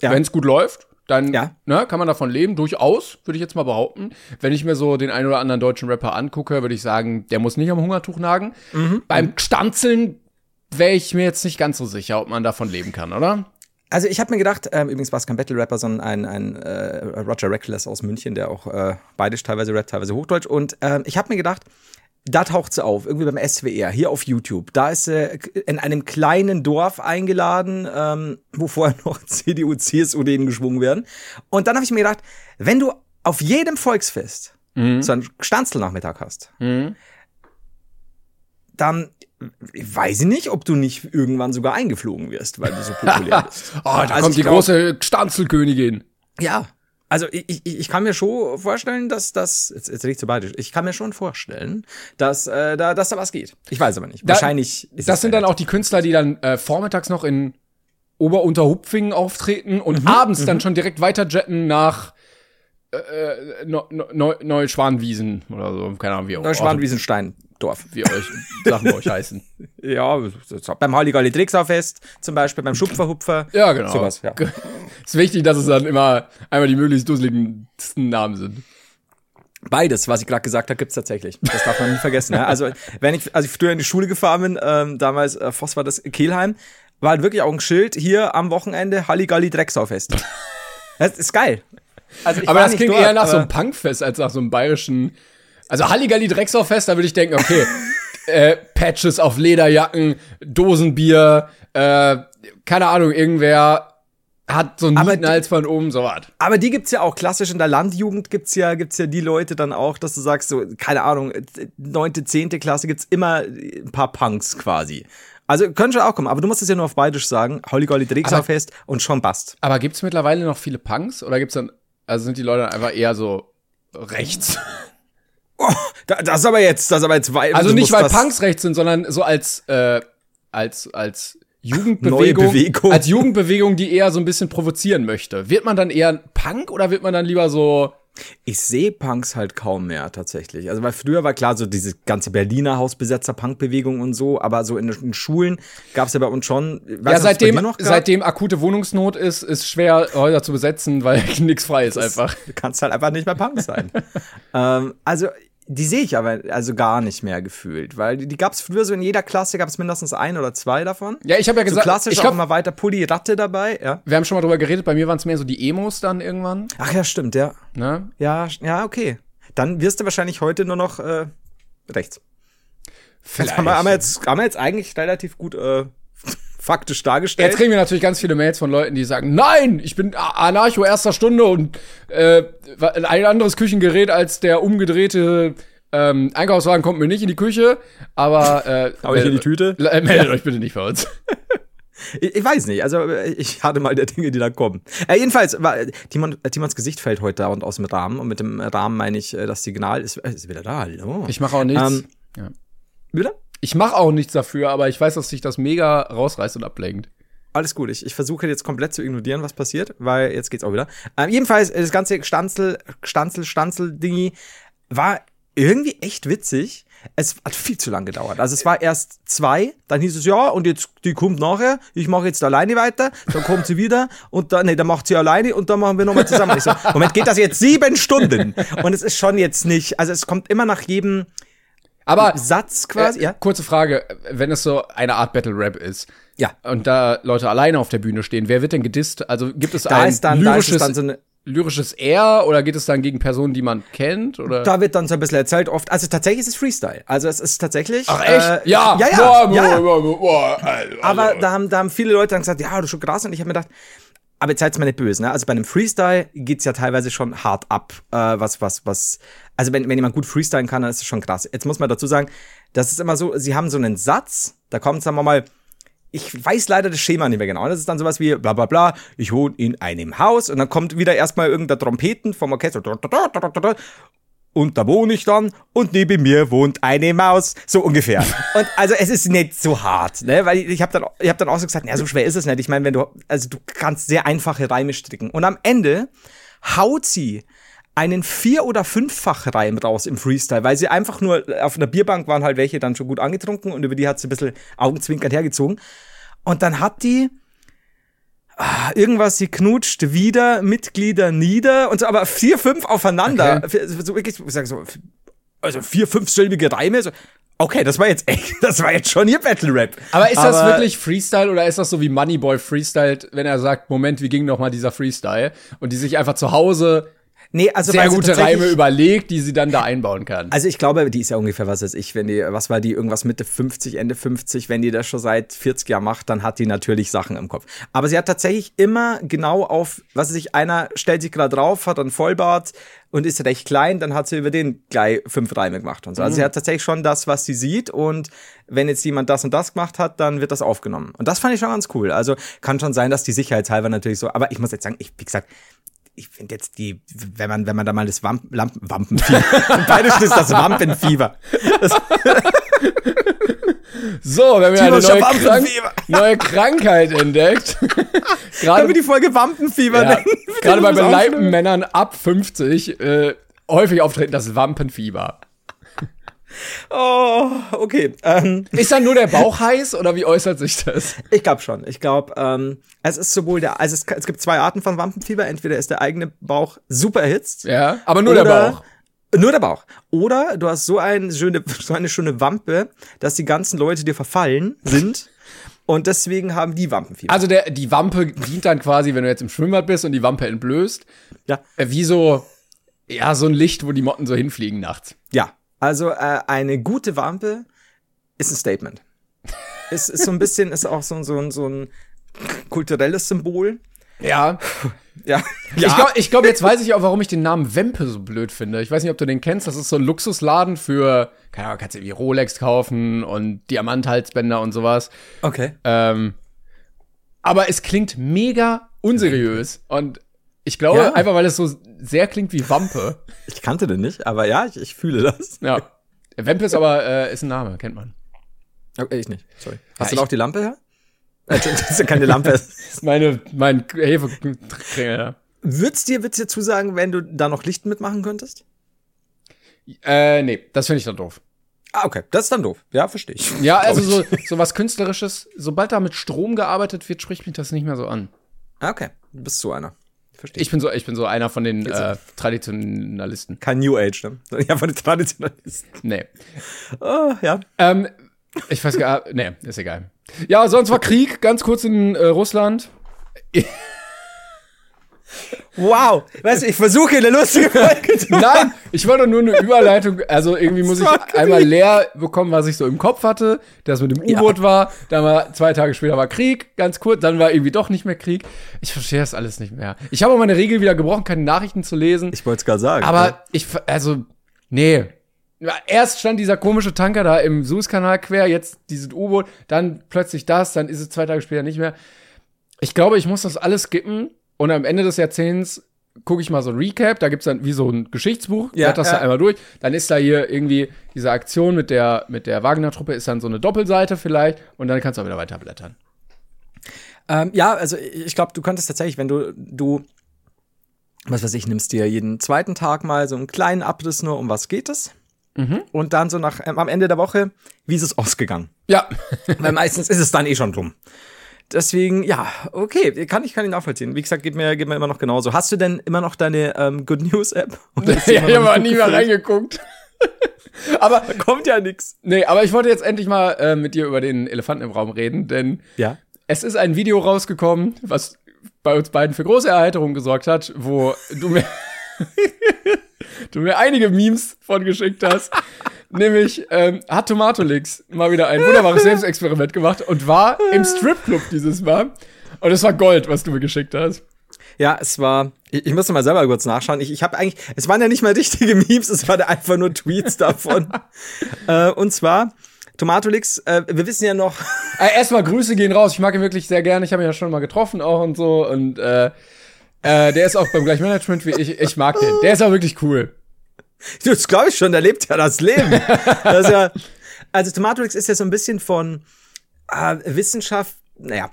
[SPEAKER 1] ja. wenn es gut läuft. dann
[SPEAKER 2] Ja.
[SPEAKER 1] ne, kann man davon leben, durchaus, würde ich jetzt mal behaupten. Wenn ich mir so den einen oder anderen deutschen Rapper angucke, würde ich sagen, der muss nicht am Hungertuch nagen.
[SPEAKER 2] Mhm.
[SPEAKER 1] Beim Stanzeln wäre ich mir jetzt nicht ganz so sicher, ob man davon leben kann, oder?
[SPEAKER 2] Also ich habe mir gedacht, ähm, übrigens war es kein Battle-Rapper, sondern ein, ein äh, Roger Reckless aus München, der auch äh, beidisch teilweise rappt, teilweise Hochdeutsch. Und ähm, ich habe mir gedacht, da taucht sie auf, irgendwie beim SWR, hier auf YouTube. Da ist sie in einem kleinen Dorf eingeladen, ähm, wo vorher [laughs] noch CDU, CSU denen geschwungen werden. Und dann habe ich mir gedacht, wenn du auf jedem Volksfest so einen Stanzelnachmittag hast, dann weiß ich nicht, ob du nicht irgendwann sogar eingeflogen wirst, weil du so populär [laughs] bist.
[SPEAKER 1] Oh, da
[SPEAKER 2] Also
[SPEAKER 1] kommt
[SPEAKER 2] ich
[SPEAKER 1] die
[SPEAKER 2] glaub-
[SPEAKER 1] große Stanzelkönigin.
[SPEAKER 2] Ja. Also ich, ich, ich kann mir schon vorstellen, dass das jetzt, jetzt rede ich zu beidisch. Ich kann mir schon vorstellen, dass äh, da dass da was geht. Ich weiß aber nicht.
[SPEAKER 1] Da-
[SPEAKER 2] Wahrscheinlich ist
[SPEAKER 1] Das
[SPEAKER 2] es
[SPEAKER 1] sind dann auch die Künstler, die dann äh, vormittags noch in Ober-Unterhupfingen auftreten und
[SPEAKER 2] Mhm,
[SPEAKER 1] abends dann schon direkt weiterjetten nach äh, Neu- Neu- Neuschwanwiesen oder so. Keine Ahnung, wie auch
[SPEAKER 2] Neuschwanwiesenstein-Dorf.
[SPEAKER 1] wie euch Sachen bei euch heißen. [laughs]
[SPEAKER 2] Ja, so- beim Halligalli Drexau-Fest zum Beispiel, beim Schupferhupfer.
[SPEAKER 1] Ja, genau.
[SPEAKER 2] Sowas, ja.
[SPEAKER 1] Ist wichtig, dass es dann immer einmal die möglichst dusseligen Namen sind.
[SPEAKER 2] Beides, was ich gerade gesagt habe, gibt's tatsächlich. Das darf man nie vergessen. Ne? Also, wenn ich, als ich früher in die Schule gefahren bin, ähm, damals, äh, Voss war das Kehlheim, war halt wirklich auch ein Schild hier am Wochenende Halligalli Drecksau-Fest. [laughs] Das ist geil. Also
[SPEAKER 1] Aber das
[SPEAKER 2] nicht
[SPEAKER 1] klingt
[SPEAKER 2] dort,
[SPEAKER 1] eher nach so einem Punkfest als nach so einem bayerischen. Also Halligalli Drecksau-Fest, da würde ich denken, okay, [laughs] äh, Patches auf Lederjacken, Dosenbier, äh, keine Ahnung, irgendwer hat so einen Nietenhals von oben, so was.
[SPEAKER 2] Aber die gibt's ja auch klassisch in der Landjugend gibt's ja gibt's ja die Leute dann auch, dass du sagst so keine Ahnung neunte zehnte Klasse gibt's immer ein paar Punks quasi. Also können schon auch kommen, aber du musst es ja nur auf Beidisch sagen, Holly Golly Fest und schon passt.
[SPEAKER 1] Aber gibt's mittlerweile noch viele Punks oder gibt's dann, also sind die Leute dann einfach eher so rechts? [laughs]
[SPEAKER 2] Da, das ist aber jetzt, das aber jetzt
[SPEAKER 1] Also
[SPEAKER 2] du
[SPEAKER 1] nicht,
[SPEAKER 2] musst
[SPEAKER 1] weil
[SPEAKER 2] das-
[SPEAKER 1] Punks rechts sind, sondern so als, äh, als, als Jugendbewegung, als Jugendbewegung, die eher so ein bisschen provozieren möchte. Wird man dann eher Punk oder wird man dann lieber so,
[SPEAKER 2] Ich sehe Punks halt kaum mehr tatsächlich. Also weil früher war klar so diese ganze Berliner Hausbesetzer-Punk-Bewegung und so, aber so in den Schulen gab's ja bei uns schon.
[SPEAKER 1] Ja,
[SPEAKER 2] nicht,
[SPEAKER 1] seitdem,
[SPEAKER 2] noch gab?
[SPEAKER 1] seitdem akute Wohnungsnot ist, ist schwer, Häuser zu besetzen, weil [laughs] nichts frei ist einfach.
[SPEAKER 2] Du kannst halt einfach nicht mehr Punk sein. [laughs] ähm, also, die sehe ich aber also gar nicht mehr gefühlt, weil die, die gab es früher so in jeder Klasse, gab es mindestens ein oder zwei davon.
[SPEAKER 1] Ja, ich habe ja
[SPEAKER 2] So
[SPEAKER 1] gesagt,
[SPEAKER 2] klassisch
[SPEAKER 1] ich
[SPEAKER 2] auch
[SPEAKER 1] glaub,
[SPEAKER 2] immer weiter Pulli Ratte dabei, ja.
[SPEAKER 1] wir haben schon mal drüber geredet, bei mir waren es mehr so die Emos dann irgendwann,
[SPEAKER 2] Ach ja, stimmt, ja.
[SPEAKER 1] ne?
[SPEAKER 2] Ja, ja, okay. Dann wirst du wahrscheinlich heute nur noch äh, rechts. Das haben wir, haben, wir jetzt, haben wir jetzt eigentlich relativ gut äh, faktisch dargestellt.
[SPEAKER 1] Jetzt kriegen wir natürlich ganz viele Mails von Leuten, die sagen, nein, ich bin Anarcho erster Stunde und äh, ein anderes Küchengerät als der umgedrehte ähm, Einkaufswagen kommt mir nicht in die Küche, aber äh, [laughs]
[SPEAKER 2] Hau ich in die Tüte?
[SPEAKER 1] Meldet euch bitte nicht bei uns. [laughs]
[SPEAKER 2] Ich, ich weiß nicht, also äh, ich hatte mal der Dinge, die da kommen. Äh, jedenfalls, war, Timon, äh, Timons Gesicht fällt heute dauernd aus dem Rahmen und mit dem Rahmen meine ich, äh, das Signal ist, ist wieder da, hallo.
[SPEAKER 1] Ich mache auch nichts.
[SPEAKER 2] Ähm,
[SPEAKER 1] ja.
[SPEAKER 2] Wieder?
[SPEAKER 1] Ich mache auch nichts dafür, aber ich weiß, dass sich das mega rausreißt und ablenkt.
[SPEAKER 2] Alles gut, ich, ich versuche jetzt komplett zu ignorieren, was passiert, weil jetzt geht's auch wieder. Ähm, jedenfalls, äh, das ganze Stanzel, Stanzel, Stanzel-Dingi war irgendwie echt witzig. Es hat viel zu lang gedauert. Also es war erst zwei, dann hieß es ja und jetzt die kommt nachher. Ich mache jetzt alleine weiter, dann kommt sie wieder und dann nee, dann macht sie alleine und dann machen wir nochmal zusammen. Ich so, Moment, geht das jetzt sieben Stunden? Und es ist schon jetzt nicht, also es kommt immer nach jedem
[SPEAKER 1] Aber
[SPEAKER 2] Satz quasi,
[SPEAKER 1] äh,
[SPEAKER 2] ja.
[SPEAKER 1] kurze Frage, wenn es so eine Art Battle Rap ist,
[SPEAKER 2] Ja.
[SPEAKER 1] und da Leute alleine auf der Bühne stehen, wer wird denn gedisst? Also gibt es
[SPEAKER 2] Da
[SPEAKER 1] ein
[SPEAKER 2] ist dann, da ist
[SPEAKER 1] lyrisches
[SPEAKER 2] dann so
[SPEAKER 1] lyrisches R oder geht es dann gegen Personen, die man kennt? Oder?
[SPEAKER 2] Da wird dann so ein bisschen erzählt oft. Also tatsächlich ist es Freestyle. Also es ist tatsächlich.
[SPEAKER 1] Ach echt?
[SPEAKER 2] Äh,
[SPEAKER 1] ja.
[SPEAKER 2] Ja, ja.
[SPEAKER 1] Boah,
[SPEAKER 2] ja,
[SPEAKER 1] boah, boah, also,
[SPEAKER 2] Aber da haben, da haben viele Leute dann gesagt, ja, du schon krass. Und ich habe mir gedacht, aber jetzt seid's mal nicht böse, ne? Also bei einem Freestyle geht's ja teilweise schon hart ab. Äh, was, was, was. Also wenn, wenn jemand gut freestylen kann, dann ist es schon krass. Jetzt muss man dazu sagen, das ist immer so, sie haben so einen Satz, da kommt, sagen wir mal, ich weiß leider das Schema nicht mehr genau. Das ist dann sowas wie bla bla bla, ich wohne in einem Haus und dann kommt wieder erstmal irgendein Trompeten vom Orchester. Und da wohne ich dann und neben mir wohnt eine Maus, so ungefähr. [laughs] Und also es ist nicht so hart, ne, weil ich habe dann ich habe dann auch so gesagt, ja, so schwer ist es nicht. Ich meine, wenn du also du kannst sehr einfache Reime stricken und am Ende haut sie einen vier oder fünffach Reim raus im Freestyle, weil sie einfach nur auf einer Bierbank waren halt welche dann schon gut angetrunken und über die hat sie ein bisschen augenzwinkernd hergezogen und dann hat die ah, irgendwas, sie knutscht wieder, Mitglieder nieder und so, aber vier, fünf aufeinander. Okay. So wirklich, ich sag so, also vier, fünf silbige Reime. So, okay, das war jetzt [laughs] echt, das war jetzt schon ihr Battle Rap.
[SPEAKER 1] Aber ist aber das wirklich Freestyle oder ist das so wie Moneyboy freestylt, wenn er sagt, Moment, wie ging noch mal dieser Freestyle? Und die sich einfach zu Hause
[SPEAKER 2] Nee, also
[SPEAKER 1] sehr gute Reime überlegt, die sie dann da einbauen kann.
[SPEAKER 2] Also ich glaube, die ist ja ungefähr, was weiß ich, wenn die, was war die, irgendwas Mitte 50, Ende 50, wenn die das schon seit 40 Jahren macht, dann hat die natürlich Sachen im Kopf. Aber sie hat tatsächlich immer genau auf, was weiß ich, einer stellt sich gerade drauf, hat einen Vollbart und ist recht klein, dann hat sie über den gleich fünf Reime gemacht und so. Also mhm. sie hat tatsächlich schon das, was sie sieht und wenn jetzt jemand das und das gemacht hat, dann wird das aufgenommen. Und das fand ich schon ganz cool. Also kann schon sein, dass die sicherheitshalber natürlich so, aber ich muss jetzt sagen, ich, wie gesagt, ich finde jetzt die, wenn man, wenn man da mal das Wamp Lampen, Wampenfieber, [laughs] beides ist das Wampenfieber. Das
[SPEAKER 1] so, wir haben ja eine neue, Krank neue, Krankheit entdeckt. [laughs]
[SPEAKER 2] gerade Können wir die Folge Wampenfieber
[SPEAKER 1] ja, nennen? Gerade bei beleibten Männern ab 50 äh, häufig auftreten das Wampenfieber.
[SPEAKER 2] Oh, okay. Ähm.
[SPEAKER 1] Ist dann nur der Bauch heiß oder wie äußert sich das?
[SPEAKER 2] Ich glaube schon. Ich glaube, ähm, es ist sowohl der, also es, es, gibt zwei Arten von Wampenfieber. Entweder ist der eigene Bauch super erhitzt.
[SPEAKER 1] Ja, aber nur der Bauch.
[SPEAKER 2] Nur der Bauch. Oder du hast so, ein schöne, [laughs] so eine schöne Wampe, dass die ganzen Leute dir verfallen sind. Und deswegen haben die Wampenfieber.
[SPEAKER 1] Also der, die Wampe dient dann quasi, wenn du jetzt im Schwimmbad bist und die Wampe entblößt.
[SPEAKER 2] Ja.
[SPEAKER 1] Äh, wie so, ja, so ein Licht, wo die Motten so hinfliegen nachts.
[SPEAKER 2] Ja, also äh, eine gute Wampe ist ein Statement. ist, ist so ein bisschen, ist auch so, so, so ein kulturelles Symbol.
[SPEAKER 1] Ja.
[SPEAKER 2] Ja. [laughs]
[SPEAKER 1] ja. Ich glaube, ich glaub, jetzt weiß ich auch, warum ich den Namen Wempe so blöd finde. Ich weiß nicht, ob du den kennst. Das ist so ein Luxusladen für, keine Ahnung, kannst du irgendwie Rolex kaufen und Diamanthalsbänder und sowas.
[SPEAKER 2] Okay.
[SPEAKER 1] Ähm, aber es klingt mega unseriös. Und ich glaube, ja. einfach weil es so sehr klingt wie Wampe. [laughs]
[SPEAKER 2] Ich kannte den nicht, aber ja, ich, ich fühle das.
[SPEAKER 1] Ja. Wampe ist aber äh, ist ein Name, kennt man.
[SPEAKER 2] Okay, ich nicht, sorry. Hast ja, du noch die Lampe her? [laughs] Äh, das ist ja keine Lampe. [laughs] das
[SPEAKER 1] ist meine, mein Hefekringel.
[SPEAKER 2] Würd's dir, würd's dir zusagen, wenn du da noch Licht mitmachen könntest?
[SPEAKER 1] Äh, nee, das finde ich dann doof.
[SPEAKER 2] Ah, okay. Das ist dann doof. Ja, verstehe ich.
[SPEAKER 1] Ja, also so, so was Künstlerisches, sobald da mit Strom gearbeitet wird, spricht mich das nicht mehr so an.
[SPEAKER 2] Ah, okay. Du bist so einer.
[SPEAKER 1] Verstehe. Ich bin so, ich bin so einer von den äh, Traditionalisten.
[SPEAKER 2] Kein New Age, ne? [laughs] Ja, von den Traditionalisten.
[SPEAKER 1] Nee.
[SPEAKER 2] Oh, ja.
[SPEAKER 1] Ähm, ich weiß gar, [laughs] nee, ist egal. Ja, sonst war Krieg, ganz kurz in äh, Russland. [laughs]
[SPEAKER 2] Wow, weißt du, ich versuche eine lustige Folge
[SPEAKER 1] zu [laughs] machen. Nein, ich wollte nur eine Überleitung, also irgendwie muss ich einmal leer bekommen, was ich so im Kopf hatte, das mit dem U-Boot ja. war, dann war zwei Tage später war Krieg, ganz kurz, dann war irgendwie doch nicht mehr Krieg. Ich verstehe das alles nicht mehr. Ich habe auch meine Regel wieder gebrochen, keine Nachrichten zu lesen.
[SPEAKER 2] Ich wollte es gerade sagen.
[SPEAKER 1] Aber ja. ich, also, nee. Erst stand dieser komische Tanker da im Suezkanal quer, jetzt dieses U-Boot, dann plötzlich das, dann ist es zwei Tage später nicht mehr. Ich glaube, ich muss das alles skippen und am Ende des Jahrzehnts gucke ich mal so ein Recap, da gibt's dann wie so ein Geschichtsbuch, ja, das ja. da einmal durch. Dann ist da hier irgendwie diese Aktion mit der, mit der Wagner-Truppe, ist dann so eine Doppelseite vielleicht und dann kannst du auch wieder weiterblättern.
[SPEAKER 2] Ähm, ja, also ich glaube, du könntest tatsächlich, wenn du, du, was weiß ich, nimmst dir jeden zweiten Tag mal so einen kleinen Abriss nur, um was geht es. Mhm. Und dann so nach, ähm, am Ende der Woche, wie ist es ausgegangen?
[SPEAKER 1] Ja.
[SPEAKER 2] Weil meistens ist es dann eh schon drum. Deswegen, ja, okay, kann ich kann ihn nachvollziehen. Wie gesagt, geht mir, geht mir immer noch genauso. Hast du denn immer noch deine ähm, Good News App? [laughs]
[SPEAKER 1] ja, ich habe nie mehr reingeguckt. [laughs]
[SPEAKER 2] aber da kommt ja nix.
[SPEAKER 1] Nee, aber ich wollte jetzt endlich mal äh, mit dir über den Elefanten im Raum reden, denn
[SPEAKER 2] ja?
[SPEAKER 1] es ist ein Video rausgekommen, was bei uns beiden für große Erheiterung gesorgt hat, wo du mir [laughs] du mir einige Memes von geschickt hast. Nämlich ähm, hat Tomatolix mal wieder ein wunderbares Selbstexperiment gemacht und war im Stripclub dieses Mal. Und es war Gold, was du mir geschickt hast.
[SPEAKER 2] Ja, es war. Ich, ich musste mal selber kurz nachschauen. Ich, ich habe eigentlich. Es waren ja nicht mal richtige Memes, es waren einfach nur Tweets davon. [laughs] äh, und zwar. Tomatolix, äh, wir wissen ja noch. [laughs]
[SPEAKER 1] Äh, erstmal Grüße gehen raus. Ich mag ihn wirklich sehr gerne. Ich habe ihn ja schon mal getroffen auch und so. Und äh, äh, der ist auch beim gleichen Management wie ich. Ich mag den. Der ist auch wirklich cool.
[SPEAKER 2] Das glaube ich schon, der lebt ja das Leben. das ja, also Tomatolix ist ja so ein bisschen von äh, Wissenschaft, naja,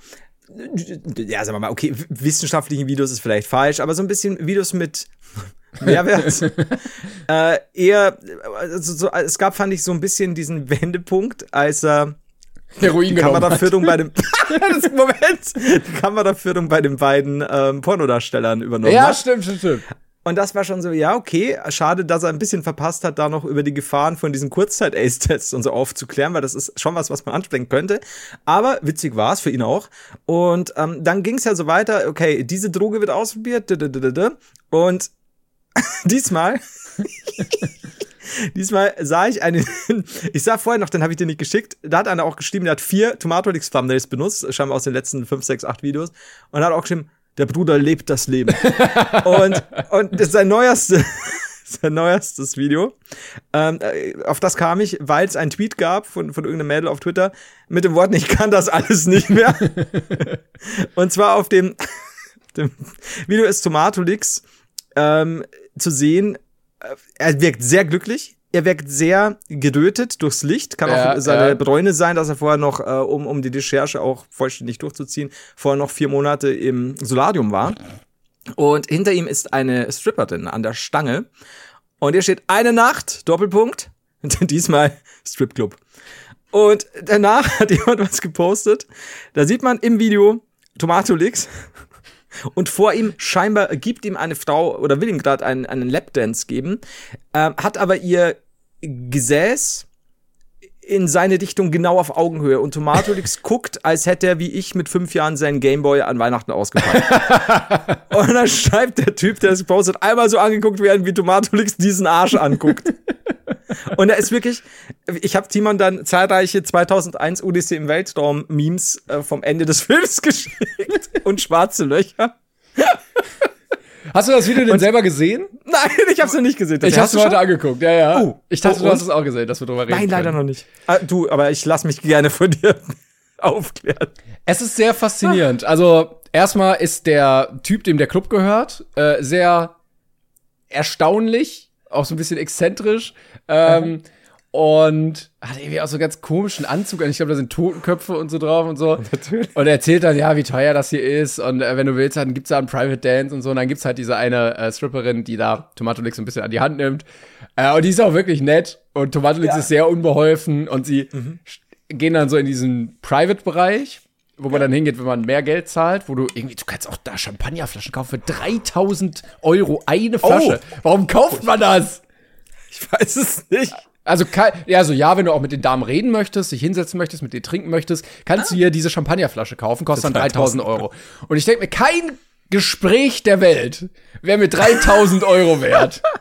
[SPEAKER 2] ja, sagen wir mal, okay, wissenschaftlichen Videos ist vielleicht falsch, aber so ein bisschen Videos mit Mehrwert. [laughs] äh, eher, also so, es gab, fand ich, so ein bisschen diesen Wendepunkt, als er
[SPEAKER 1] Heroin
[SPEAKER 2] die Kameraführung bei dem [laughs] das Moment, die Kameraführung bei den beiden ähm, Pornodarstellern übernommen
[SPEAKER 1] Ja,
[SPEAKER 2] hat.
[SPEAKER 1] stimmt, stimmt, stimmt.
[SPEAKER 2] Und das war schon so, ja, okay, schade, dass er ein bisschen verpasst hat, da noch über die Gefahren von diesen Kurzzeit-Ace-Tests und so aufzuklären, weil das ist schon was, was man ansprechen könnte. Aber witzig war es für ihn auch. Und ähm, dann ging es ja so weiter, okay, diese Droge wird ausprobiert, und [laughs] diesmal [laughs] Diesmal sah ich einen, [laughs] ich sah vorher noch, den habe ich dir nicht geschickt, da hat einer auch geschrieben, der hat vier Tomatolix Thumbnails benutzt, scheinbar aus den letzten fünf, sechs, acht Videos, und hat auch geschrieben, der Bruder lebt das Leben. [laughs] und, und das ist sein neuerstes, [laughs] sein neuerstes Video. Ähm, äh, auf das kam ich, weil es einen Tweet gab von, von irgendeinem Mädel auf Twitter mit dem Worten, ich kann das alles nicht mehr. [laughs] und zwar auf dem, dem Video ist Tomatolix ähm, zu sehen, äh, er wirkt sehr glücklich. Er wirkt sehr gedötet durchs Licht. Kann
[SPEAKER 1] Ja,
[SPEAKER 2] auch seine
[SPEAKER 1] ja.
[SPEAKER 2] Bräune sein, dass er vorher noch, äh, um, um die Recherche auch vollständig durchzuziehen, vorher noch vier Monate im Solarium war. Und hinter ihm ist eine Stripperin an der Stange. Und hier steht eine Nacht, Doppelpunkt. [laughs] Diesmal Stripclub. Und danach [laughs] hat jemand was gepostet. Da sieht man im Video Tomatolix. Und vor ihm scheinbar gibt ihm eine Frau oder will ihm gerade einen, einen Lapdance geben, ähm, hat aber ihr Gesäß in seine Dichtung genau auf Augenhöhe. Und Tomatolix [laughs] guckt, als hätte er wie ich mit fünf Jahren seinen Gameboy an Weihnachten ausgepackt. [laughs] und dann schreibt der Typ, der es postet, einmal so angeguckt werden, wie Tomatolix diesen Arsch anguckt. [laughs] Und er ist wirklich, ich habe Timon dann zahlreiche 2001 Odyssee im Weltraum Memes äh, vom Ende des Films geschickt und schwarze Löcher.
[SPEAKER 1] Hast du das Video denn selber gesehen?
[SPEAKER 2] Nein, ich habe es noch nicht gesehen.
[SPEAKER 1] Ich hab's mir heute angeguckt, ja, ja.
[SPEAKER 2] Oh.
[SPEAKER 1] Ich dachte,
[SPEAKER 2] Oh,
[SPEAKER 1] du hast es auch gesehen, dass wir drüber reden.
[SPEAKER 2] Nein, leider
[SPEAKER 1] können.
[SPEAKER 2] noch nicht. Ah, du, aber ich lass mich gerne von dir [laughs] aufklären.
[SPEAKER 1] Es ist sehr faszinierend. Also, erstmal ist der Typ, dem der Club gehört, äh, sehr erstaunlich, auch so ein bisschen exzentrisch. Ähm, und hat irgendwie auch so einen ganz komischen Anzug. an. Ich glaube, da sind Totenköpfe und so drauf und so. [laughs]
[SPEAKER 2] Natürlich.
[SPEAKER 1] Und er erzählt dann, ja, wie teuer das hier ist. Und äh, wenn du willst, dann gibt's da einen Private Dance und so. Und dann gibt's halt diese eine äh, Stripperin, die da Tomatolix so ein bisschen an die Hand nimmt. Äh, und die ist auch wirklich nett. Und Tomatolix
[SPEAKER 2] Ja. Mhm.
[SPEAKER 1] ist sehr unbeholfen. Und sie st- gehen dann so in diesen Private-Bereich, wo man dann hingeht, wenn man mehr Geld zahlt, wo du irgendwie, du kannst auch da Champagnerflaschen kaufen für 3000 Euro eine Flasche. Warum kauft man das?
[SPEAKER 2] Ich weiß es nicht.
[SPEAKER 1] Also, also ja, wenn du auch mit den Damen reden möchtest, dich hinsetzen möchtest, mit denen trinken möchtest, kannst du hier diese Champagnerflasche kaufen, kostet dann 3000 Euro. Und ich denke mir, kein Gespräch der Welt wäre mir 3000 Euro wert. [laughs]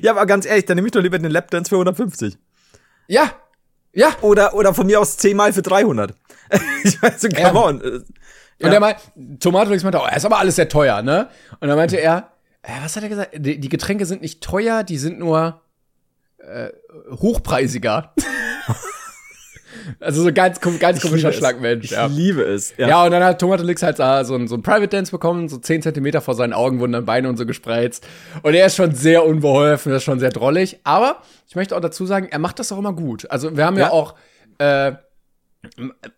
[SPEAKER 2] Ja, aber ganz ehrlich, dann nehme ich doch lieber den Lapdance für 150.
[SPEAKER 1] Ja, ja.
[SPEAKER 2] Oder, oder von mir aus 10 Mal für 300. [laughs] ich weiß, so, come
[SPEAKER 1] Ja.
[SPEAKER 2] on.
[SPEAKER 1] Und
[SPEAKER 2] Ja.
[SPEAKER 1] er meinte, Tomatolix meinte, oh, ist aber alles sehr teuer, ne? Und dann meinte er, äh, was hat er gesagt? Die, die Getränke sind nicht teuer, die sind nur äh, hochpreisiger. also so ganz, ganz komischer. Schlagmensch.
[SPEAKER 2] Ich
[SPEAKER 1] ja.
[SPEAKER 2] liebe es.
[SPEAKER 1] Ja. und dann hat Tomatolix halt so ein, so ein Private Dance bekommen, so 10 Zentimeter vor seinen Augen wurden dann Beine und so gespreizt. Und er ist schon sehr unbeholfen, das ist schon sehr drollig. Aber ich möchte auch dazu sagen, er macht das auch immer gut. Also wir haben ja,
[SPEAKER 2] Ja.
[SPEAKER 1] auch äh,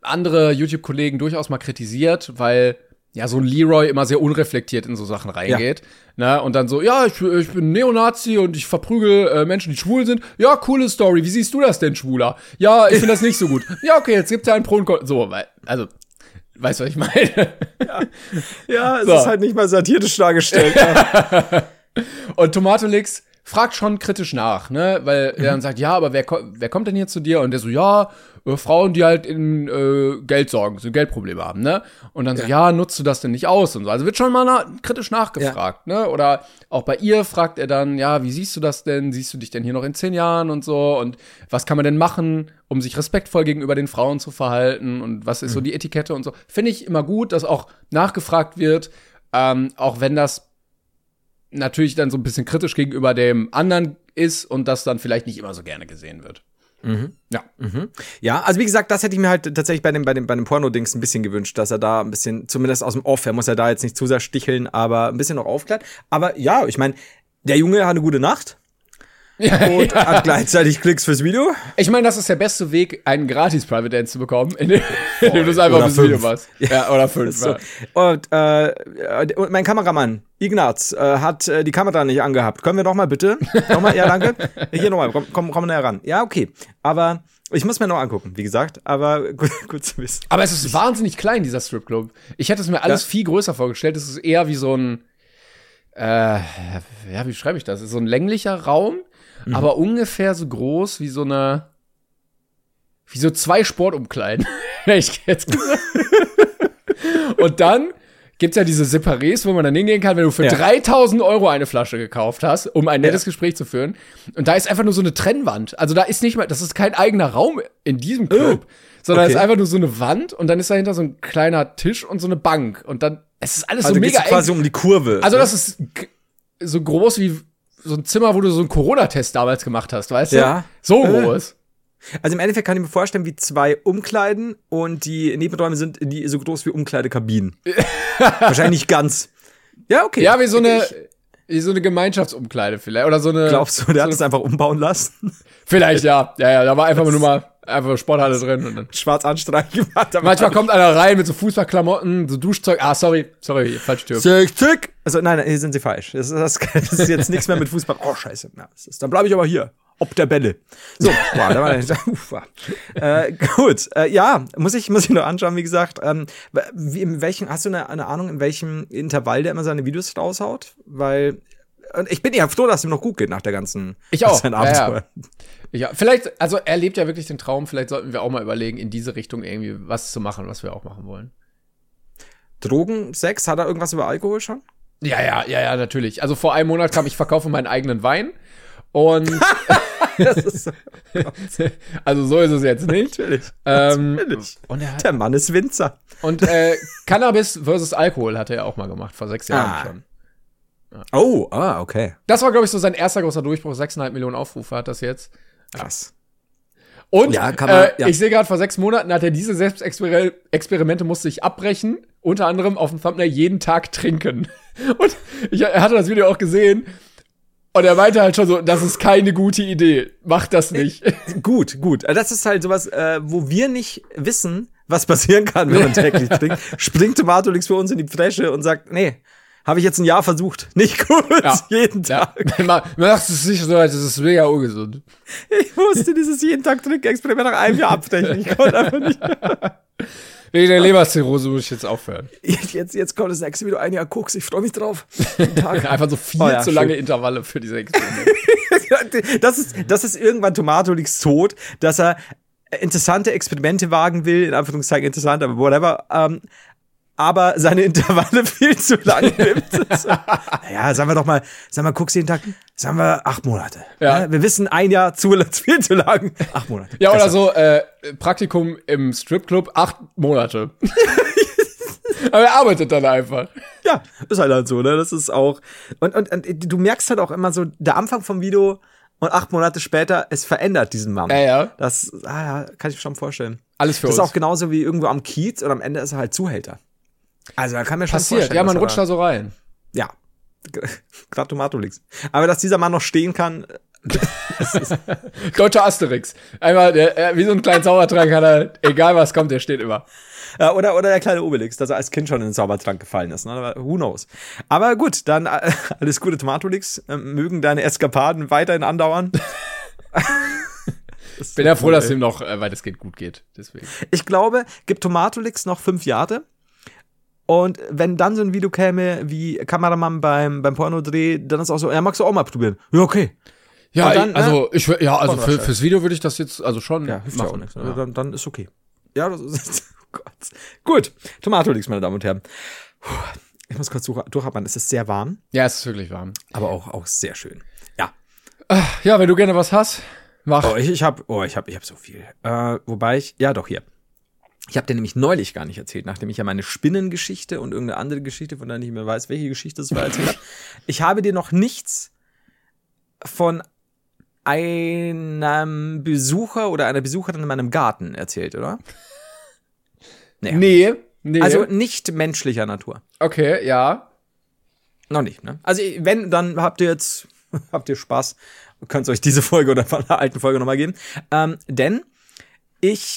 [SPEAKER 1] andere YouTube-Kollegen durchaus mal kritisiert, weil ja so ein Leroy immer sehr unreflektiert in so Sachen reingeht. Ne? Und dann so, ja, ich, ich bin Neonazi und ich verprügel äh, Menschen, die schwul sind. Ja, coole Story. Wie siehst du das denn, Schwuler? Ja, ich finde das nicht so gut. [laughs] Ja, okay, jetzt gibt's ja einen Pro und Con. So, weil, also, weißt du, was ich meine?
[SPEAKER 2] Ja, es
[SPEAKER 1] So.
[SPEAKER 2] ist halt nicht mal satirisch dargestellt. ja. [laughs]
[SPEAKER 1] Und Tomatolix fragt schon kritisch nach, ne? Weil er dann sagt, ja, aber wer, wer kommt denn hier zu dir? Und der so, ja, äh, Frauen, die halt in äh, Geld sorgen, so Geldprobleme haben, ne? Und dann so, ja, nutzt du das denn nicht aus und so. Also wird schon mal na kritisch nachgefragt, ne? Oder auch bei ihr fragt er dann, ja, wie siehst du das denn? Siehst du dich denn hier noch in zehn Jahren und so? Und was kann man denn machen, um sich respektvoll gegenüber den Frauen zu verhalten? Und was ist so die Etikette und so? Finde ich immer gut, dass auch nachgefragt wird, ähm, auch wenn das natürlich dann so ein bisschen kritisch gegenüber dem anderen ist und das dann vielleicht nicht immer so gerne gesehen wird. Ja.
[SPEAKER 2] Ja, also wie gesagt, das hätte ich mir halt tatsächlich bei dem, bei dem, bei dem Porno-Dings ein bisschen gewünscht, dass er da ein bisschen, zumindest aus dem Off, er muss ja da jetzt nicht zu sehr sticheln, aber ein bisschen noch aufklärt. Aber ja, ich meine, der Junge hat eine gute Nacht und hat gleichzeitig Klicks fürs Video.
[SPEAKER 1] Ich meine, das ist der beste Weg, einen gratis Private Dance zu bekommen, indem, du es einfach fürs Video machst. Ja, oder fünf.
[SPEAKER 2] So.
[SPEAKER 1] Ja.
[SPEAKER 2] Und, äh, und mein Kameramann, Ignaz, äh, hat äh, die Kamera nicht angehabt. Können wir noch mal bitte? Nochmal, ja, danke. Hier nochmal, komm, komm, komm näher ran. Ja, okay. Aber Ich muss mir noch angucken, wie gesagt, aber [laughs] gut, gut zu wissen.
[SPEAKER 1] Aber es ist wahnsinnig klein, dieser Stripclub. Ich hätte es mir alles
[SPEAKER 2] Ja?
[SPEAKER 1] viel größer vorgestellt. Es ist eher wie so ein, äh, ja, wie schreibe ich das? Ist so ein länglicher Raum,
[SPEAKER 2] Mhm.
[SPEAKER 1] aber ungefähr so groß wie so eine, wie so zwei Sportumkleiden. [laughs] ich jetzt gesagt. [laughs] Und dann gibt's ja diese Separés, wo man dann hingehen kann, wenn du für
[SPEAKER 2] Ja.
[SPEAKER 1] 3000 Euro eine Flasche gekauft hast, um ein nettes Gespräch zu führen. Und da ist einfach nur so eine Trennwand. Also da ist nicht mal, das ist kein eigener Raum in diesem Club, sondern
[SPEAKER 2] okay.
[SPEAKER 1] es ist einfach nur so eine Wand und dann ist dahinter so ein kleiner Tisch und so eine Bank. Und dann, es ist alles
[SPEAKER 2] Also
[SPEAKER 1] so mega
[SPEAKER 2] quasi
[SPEAKER 1] eng.
[SPEAKER 2] um die Kurve.
[SPEAKER 1] Also das ist so groß wie so ein Zimmer, wo du so einen Corona-Test damals gemacht hast, weißt du?
[SPEAKER 2] Ja.
[SPEAKER 1] So
[SPEAKER 2] Äh.
[SPEAKER 1] groß.
[SPEAKER 2] Also im Endeffekt kann ich mir vorstellen, wie zwei Umkleiden und die Nebenräume sind die so groß wie Umkleidekabinen. [laughs] Wahrscheinlich nicht ganz. Ja, okay.
[SPEAKER 1] Ja, wie so eine,
[SPEAKER 2] Ich,
[SPEAKER 1] so eine Gemeinschaftsumkleide vielleicht. Oder so eine.
[SPEAKER 2] glaubst du, der hat es einfach umbauen lassen? [laughs]
[SPEAKER 1] Vielleicht, ja. Ja, ja, da war einfach nur mal einfach Sporthalle drin. Und dann. [laughs]
[SPEAKER 2] Schwarz anstreichen gemacht. [laughs]
[SPEAKER 1] Manchmal kommt einer rein mit so Fußballklamotten, so Duschzeug. Ah, sorry, sorry, falsche Tür.
[SPEAKER 2] Zick, zick. Also nein, nein, hier sind sie falsch. Das, das, das ist jetzt nichts mehr mit Fußball. Oh, scheiße. Na, das ist, dann bleibe ich aber hier. Ob der Bälle. So, [laughs] wow, da war der, [laughs] uff, äh, gut, äh, ja, muss ich, muss ich noch anschauen, wie gesagt. Ähm, wie, in welchen, hast du eine, eine Ahnung, in welchem Intervall der immer seine Videos raushaut? Weil, ich bin ja froh, dass es ihm noch gut geht nach der ganzen
[SPEAKER 1] Ich auch. [laughs]
[SPEAKER 2] seinen
[SPEAKER 1] Ja, ja.
[SPEAKER 2] Abenteuer.
[SPEAKER 1] Ja, vielleicht, also er lebt ja wirklich den Traum. Vielleicht sollten wir auch mal überlegen, in diese Richtung irgendwie was zu machen, was wir auch machen wollen.
[SPEAKER 2] Drogen, Sex, hat er irgendwas über Alkohol schon?
[SPEAKER 1] Ja, ja, ja, ja, natürlich. Also vor einem Monat kam ich verkaufe meinen eigenen Wein. Und [laughs]
[SPEAKER 2] so, [laughs]
[SPEAKER 1] also so ist es jetzt nicht.
[SPEAKER 2] natürlich.
[SPEAKER 1] Ähm,
[SPEAKER 2] natürlich.
[SPEAKER 1] und er
[SPEAKER 2] Der Mann ist Winzer.
[SPEAKER 1] und äh, Cannabis versus Alkohol hat er ja auch mal gemacht, vor sechs Jahren
[SPEAKER 2] Ah.
[SPEAKER 1] schon.
[SPEAKER 2] Oh, ah, okay.
[SPEAKER 1] Das war, glaube ich, so sein erster großer Durchbruch. 6,5 Millionen Aufrufe hat das jetzt.
[SPEAKER 2] Krass.
[SPEAKER 1] Und
[SPEAKER 2] Ja, man-
[SPEAKER 1] äh,
[SPEAKER 2] ja.
[SPEAKER 1] ich sehe gerade, vor sechs Monaten hat er diese Selbstexperimente musste ich abbrechen. Unter anderem auf dem Thumbnail jeden Tag trinken. [laughs] Und ich er hatte das Video auch gesehen. Und er meinte halt schon so, das ist keine gute Idee. Mach das nicht. [laughs]
[SPEAKER 2] Gut, gut. Also Das ist halt sowas, äh, wo wir nicht wissen, was passieren kann, wenn man [laughs] täglich trinkt. Springt Tomatolix für uns in die Fresche und sagt, nee, habe ich jetzt ein Jahr versucht. Nicht gut, jeden
[SPEAKER 1] Ja.
[SPEAKER 2] Tag. [laughs]
[SPEAKER 1] Man macht es nicht so, es ist mega ungesund.
[SPEAKER 2] Ich musste dieses jeden Tag Trinkexperiment nach einem Jahr abbrechen. Ich konnte einfach nicht.
[SPEAKER 1] Wegen der Leberzirrhose muss ich jetzt aufhören. [laughs]
[SPEAKER 2] Jetzt, jetzt kommt das nächste Video, ein Jahr Koks, ich freue mich drauf. [laughs]
[SPEAKER 1] Einfach so viel
[SPEAKER 2] Oh ja,
[SPEAKER 1] zu
[SPEAKER 2] schön.
[SPEAKER 1] lange Intervalle für diese Experimente. [laughs]
[SPEAKER 2] das ist, das ist irgendwann Tomatolix Tod, dass er interessante Experimente wagen will, in Anführungszeichen interessant, aber whatever, ähm, aber seine Intervalle [laughs] viel zu lang nimmt. Naja, sagen wir doch mal, sagen wir, guckst jeden Tag, sagen wir acht Monate.
[SPEAKER 1] Ja.
[SPEAKER 2] Ja. Wir wissen, ein Jahr zu [laughs] viel zu lang. Acht Monate.
[SPEAKER 1] Ja, oder so, äh, Praktikum im Stripclub, acht Monate. [laughs] Aber er arbeitet dann einfach.
[SPEAKER 2] Ja, ist halt, halt so, ne? Das ist auch. Und, und, und du merkst halt auch immer so, der Anfang vom Video und acht Monate später, es verändert diesen Mann.
[SPEAKER 1] Ja, ja.
[SPEAKER 2] Das ah, ja, kann ich mir schon vorstellen.
[SPEAKER 1] Alles für
[SPEAKER 2] Das ist
[SPEAKER 1] uns.
[SPEAKER 2] auch genauso wie irgendwo am Kiez und am Ende ist er halt Zuhälter. Also da kann mir schon
[SPEAKER 1] Passiert, ja, man rutscht da so rein.
[SPEAKER 2] Ja. [laughs] Gerade Tomatolix. Aber dass dieser Mann noch stehen kann, [laughs] [laughs]
[SPEAKER 1] Deutscher Asterix. Einmal, der, äh, wie so ein kleiner Zaubertrank hat er, egal was kommt, der steht immer.
[SPEAKER 2] äh, oder, oder der kleine Obelix, dass er als Kind schon in den Zaubertrank gefallen ist. Ne? Who knows. Aber gut, dann äh, alles Gute, Tomatolix. Mögen deine Eskapaden weiterhin andauern.
[SPEAKER 1] Bin ja froh, dass ihm noch äh, weitestgehend gut geht. Deswegen.
[SPEAKER 2] Ich glaube, gibt Tomatolix noch fünf Jahre. Und wenn dann so ein Video käme wie Kameramann beim, beim Pornodreh, dann ist auch so, ja, magst du auch mal probieren? Ja, okay.
[SPEAKER 1] Ja,
[SPEAKER 2] dann,
[SPEAKER 1] ich, also ich wür- ja, also für, fürs Video würde ich das jetzt also schon
[SPEAKER 2] Ja, hilft ja auch
[SPEAKER 1] machen.
[SPEAKER 2] nichts.
[SPEAKER 1] Ja.
[SPEAKER 2] Also dann, dann ist okay. Ja, das ist, [laughs] oh Gott. Gut. Tomatolix, meine Damen und Herren. Puh, Ich muss kurz durch, durchatmen. Es ist sehr warm,
[SPEAKER 1] ja, es ist wirklich warm.
[SPEAKER 2] aber auch, auch sehr schön. Ja.
[SPEAKER 1] Ja, wenn du gerne was hast, mach.
[SPEAKER 2] Oh, ich, ich habe oh, ich hab, ich hab so viel. Äh, wobei ich, ja doch, hier. Ich habe dir nämlich neulich gar nicht erzählt, nachdem ich ja meine Spinnengeschichte und irgendeine andere Geschichte, von der ich nicht mehr weiß, welche Geschichte es war, erzählt habe. [laughs] Ich habe dir noch nichts von einem Besucher oder einer Besucherin in meinem Garten erzählt, oder? [laughs]
[SPEAKER 1] Nee, nee.
[SPEAKER 2] Also nicht menschlicher Natur.
[SPEAKER 1] okay, ja.
[SPEAKER 2] Noch nicht, ne? Also wenn, dann habt ihr jetzt, [laughs] habt ihr Spaß, könnt euch diese Folge oder von der alten Folge nochmal geben. Ähm, denn ich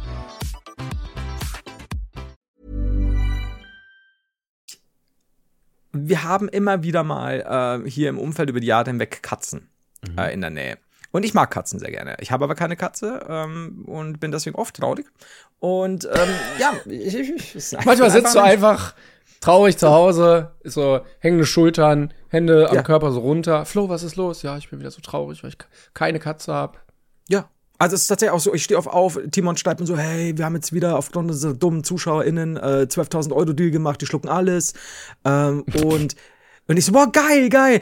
[SPEAKER 2] Wir haben immer wieder mal äh, hier im Umfeld über die Jahre hinweg Katzen
[SPEAKER 1] Mhm.
[SPEAKER 2] äh, in der Nähe. Und ich mag Katzen sehr gerne. Ich habe aber keine Katze ähm, und bin deswegen oft traurig. Und ähm, [laughs] ja, ich, ich, ich,
[SPEAKER 1] Manchmal sitzt du einfach traurig zu Hause, so hängende Schultern, Hände am
[SPEAKER 2] Ja.
[SPEAKER 1] Körper so runter. Flo, was ist los? Ja, ich bin wieder so traurig, weil ich ke- keine Katze hab.
[SPEAKER 2] Ja. Also es ist tatsächlich auch so, ich stehe auf auf, Timon schreibt mir so, hey, wir haben jetzt wieder aufgrund unserer dummen ZuschauerInnen äh, 12.000 Euro Deal gemacht, die schlucken alles. Ähm, und, und ich so, boah, geil, geil.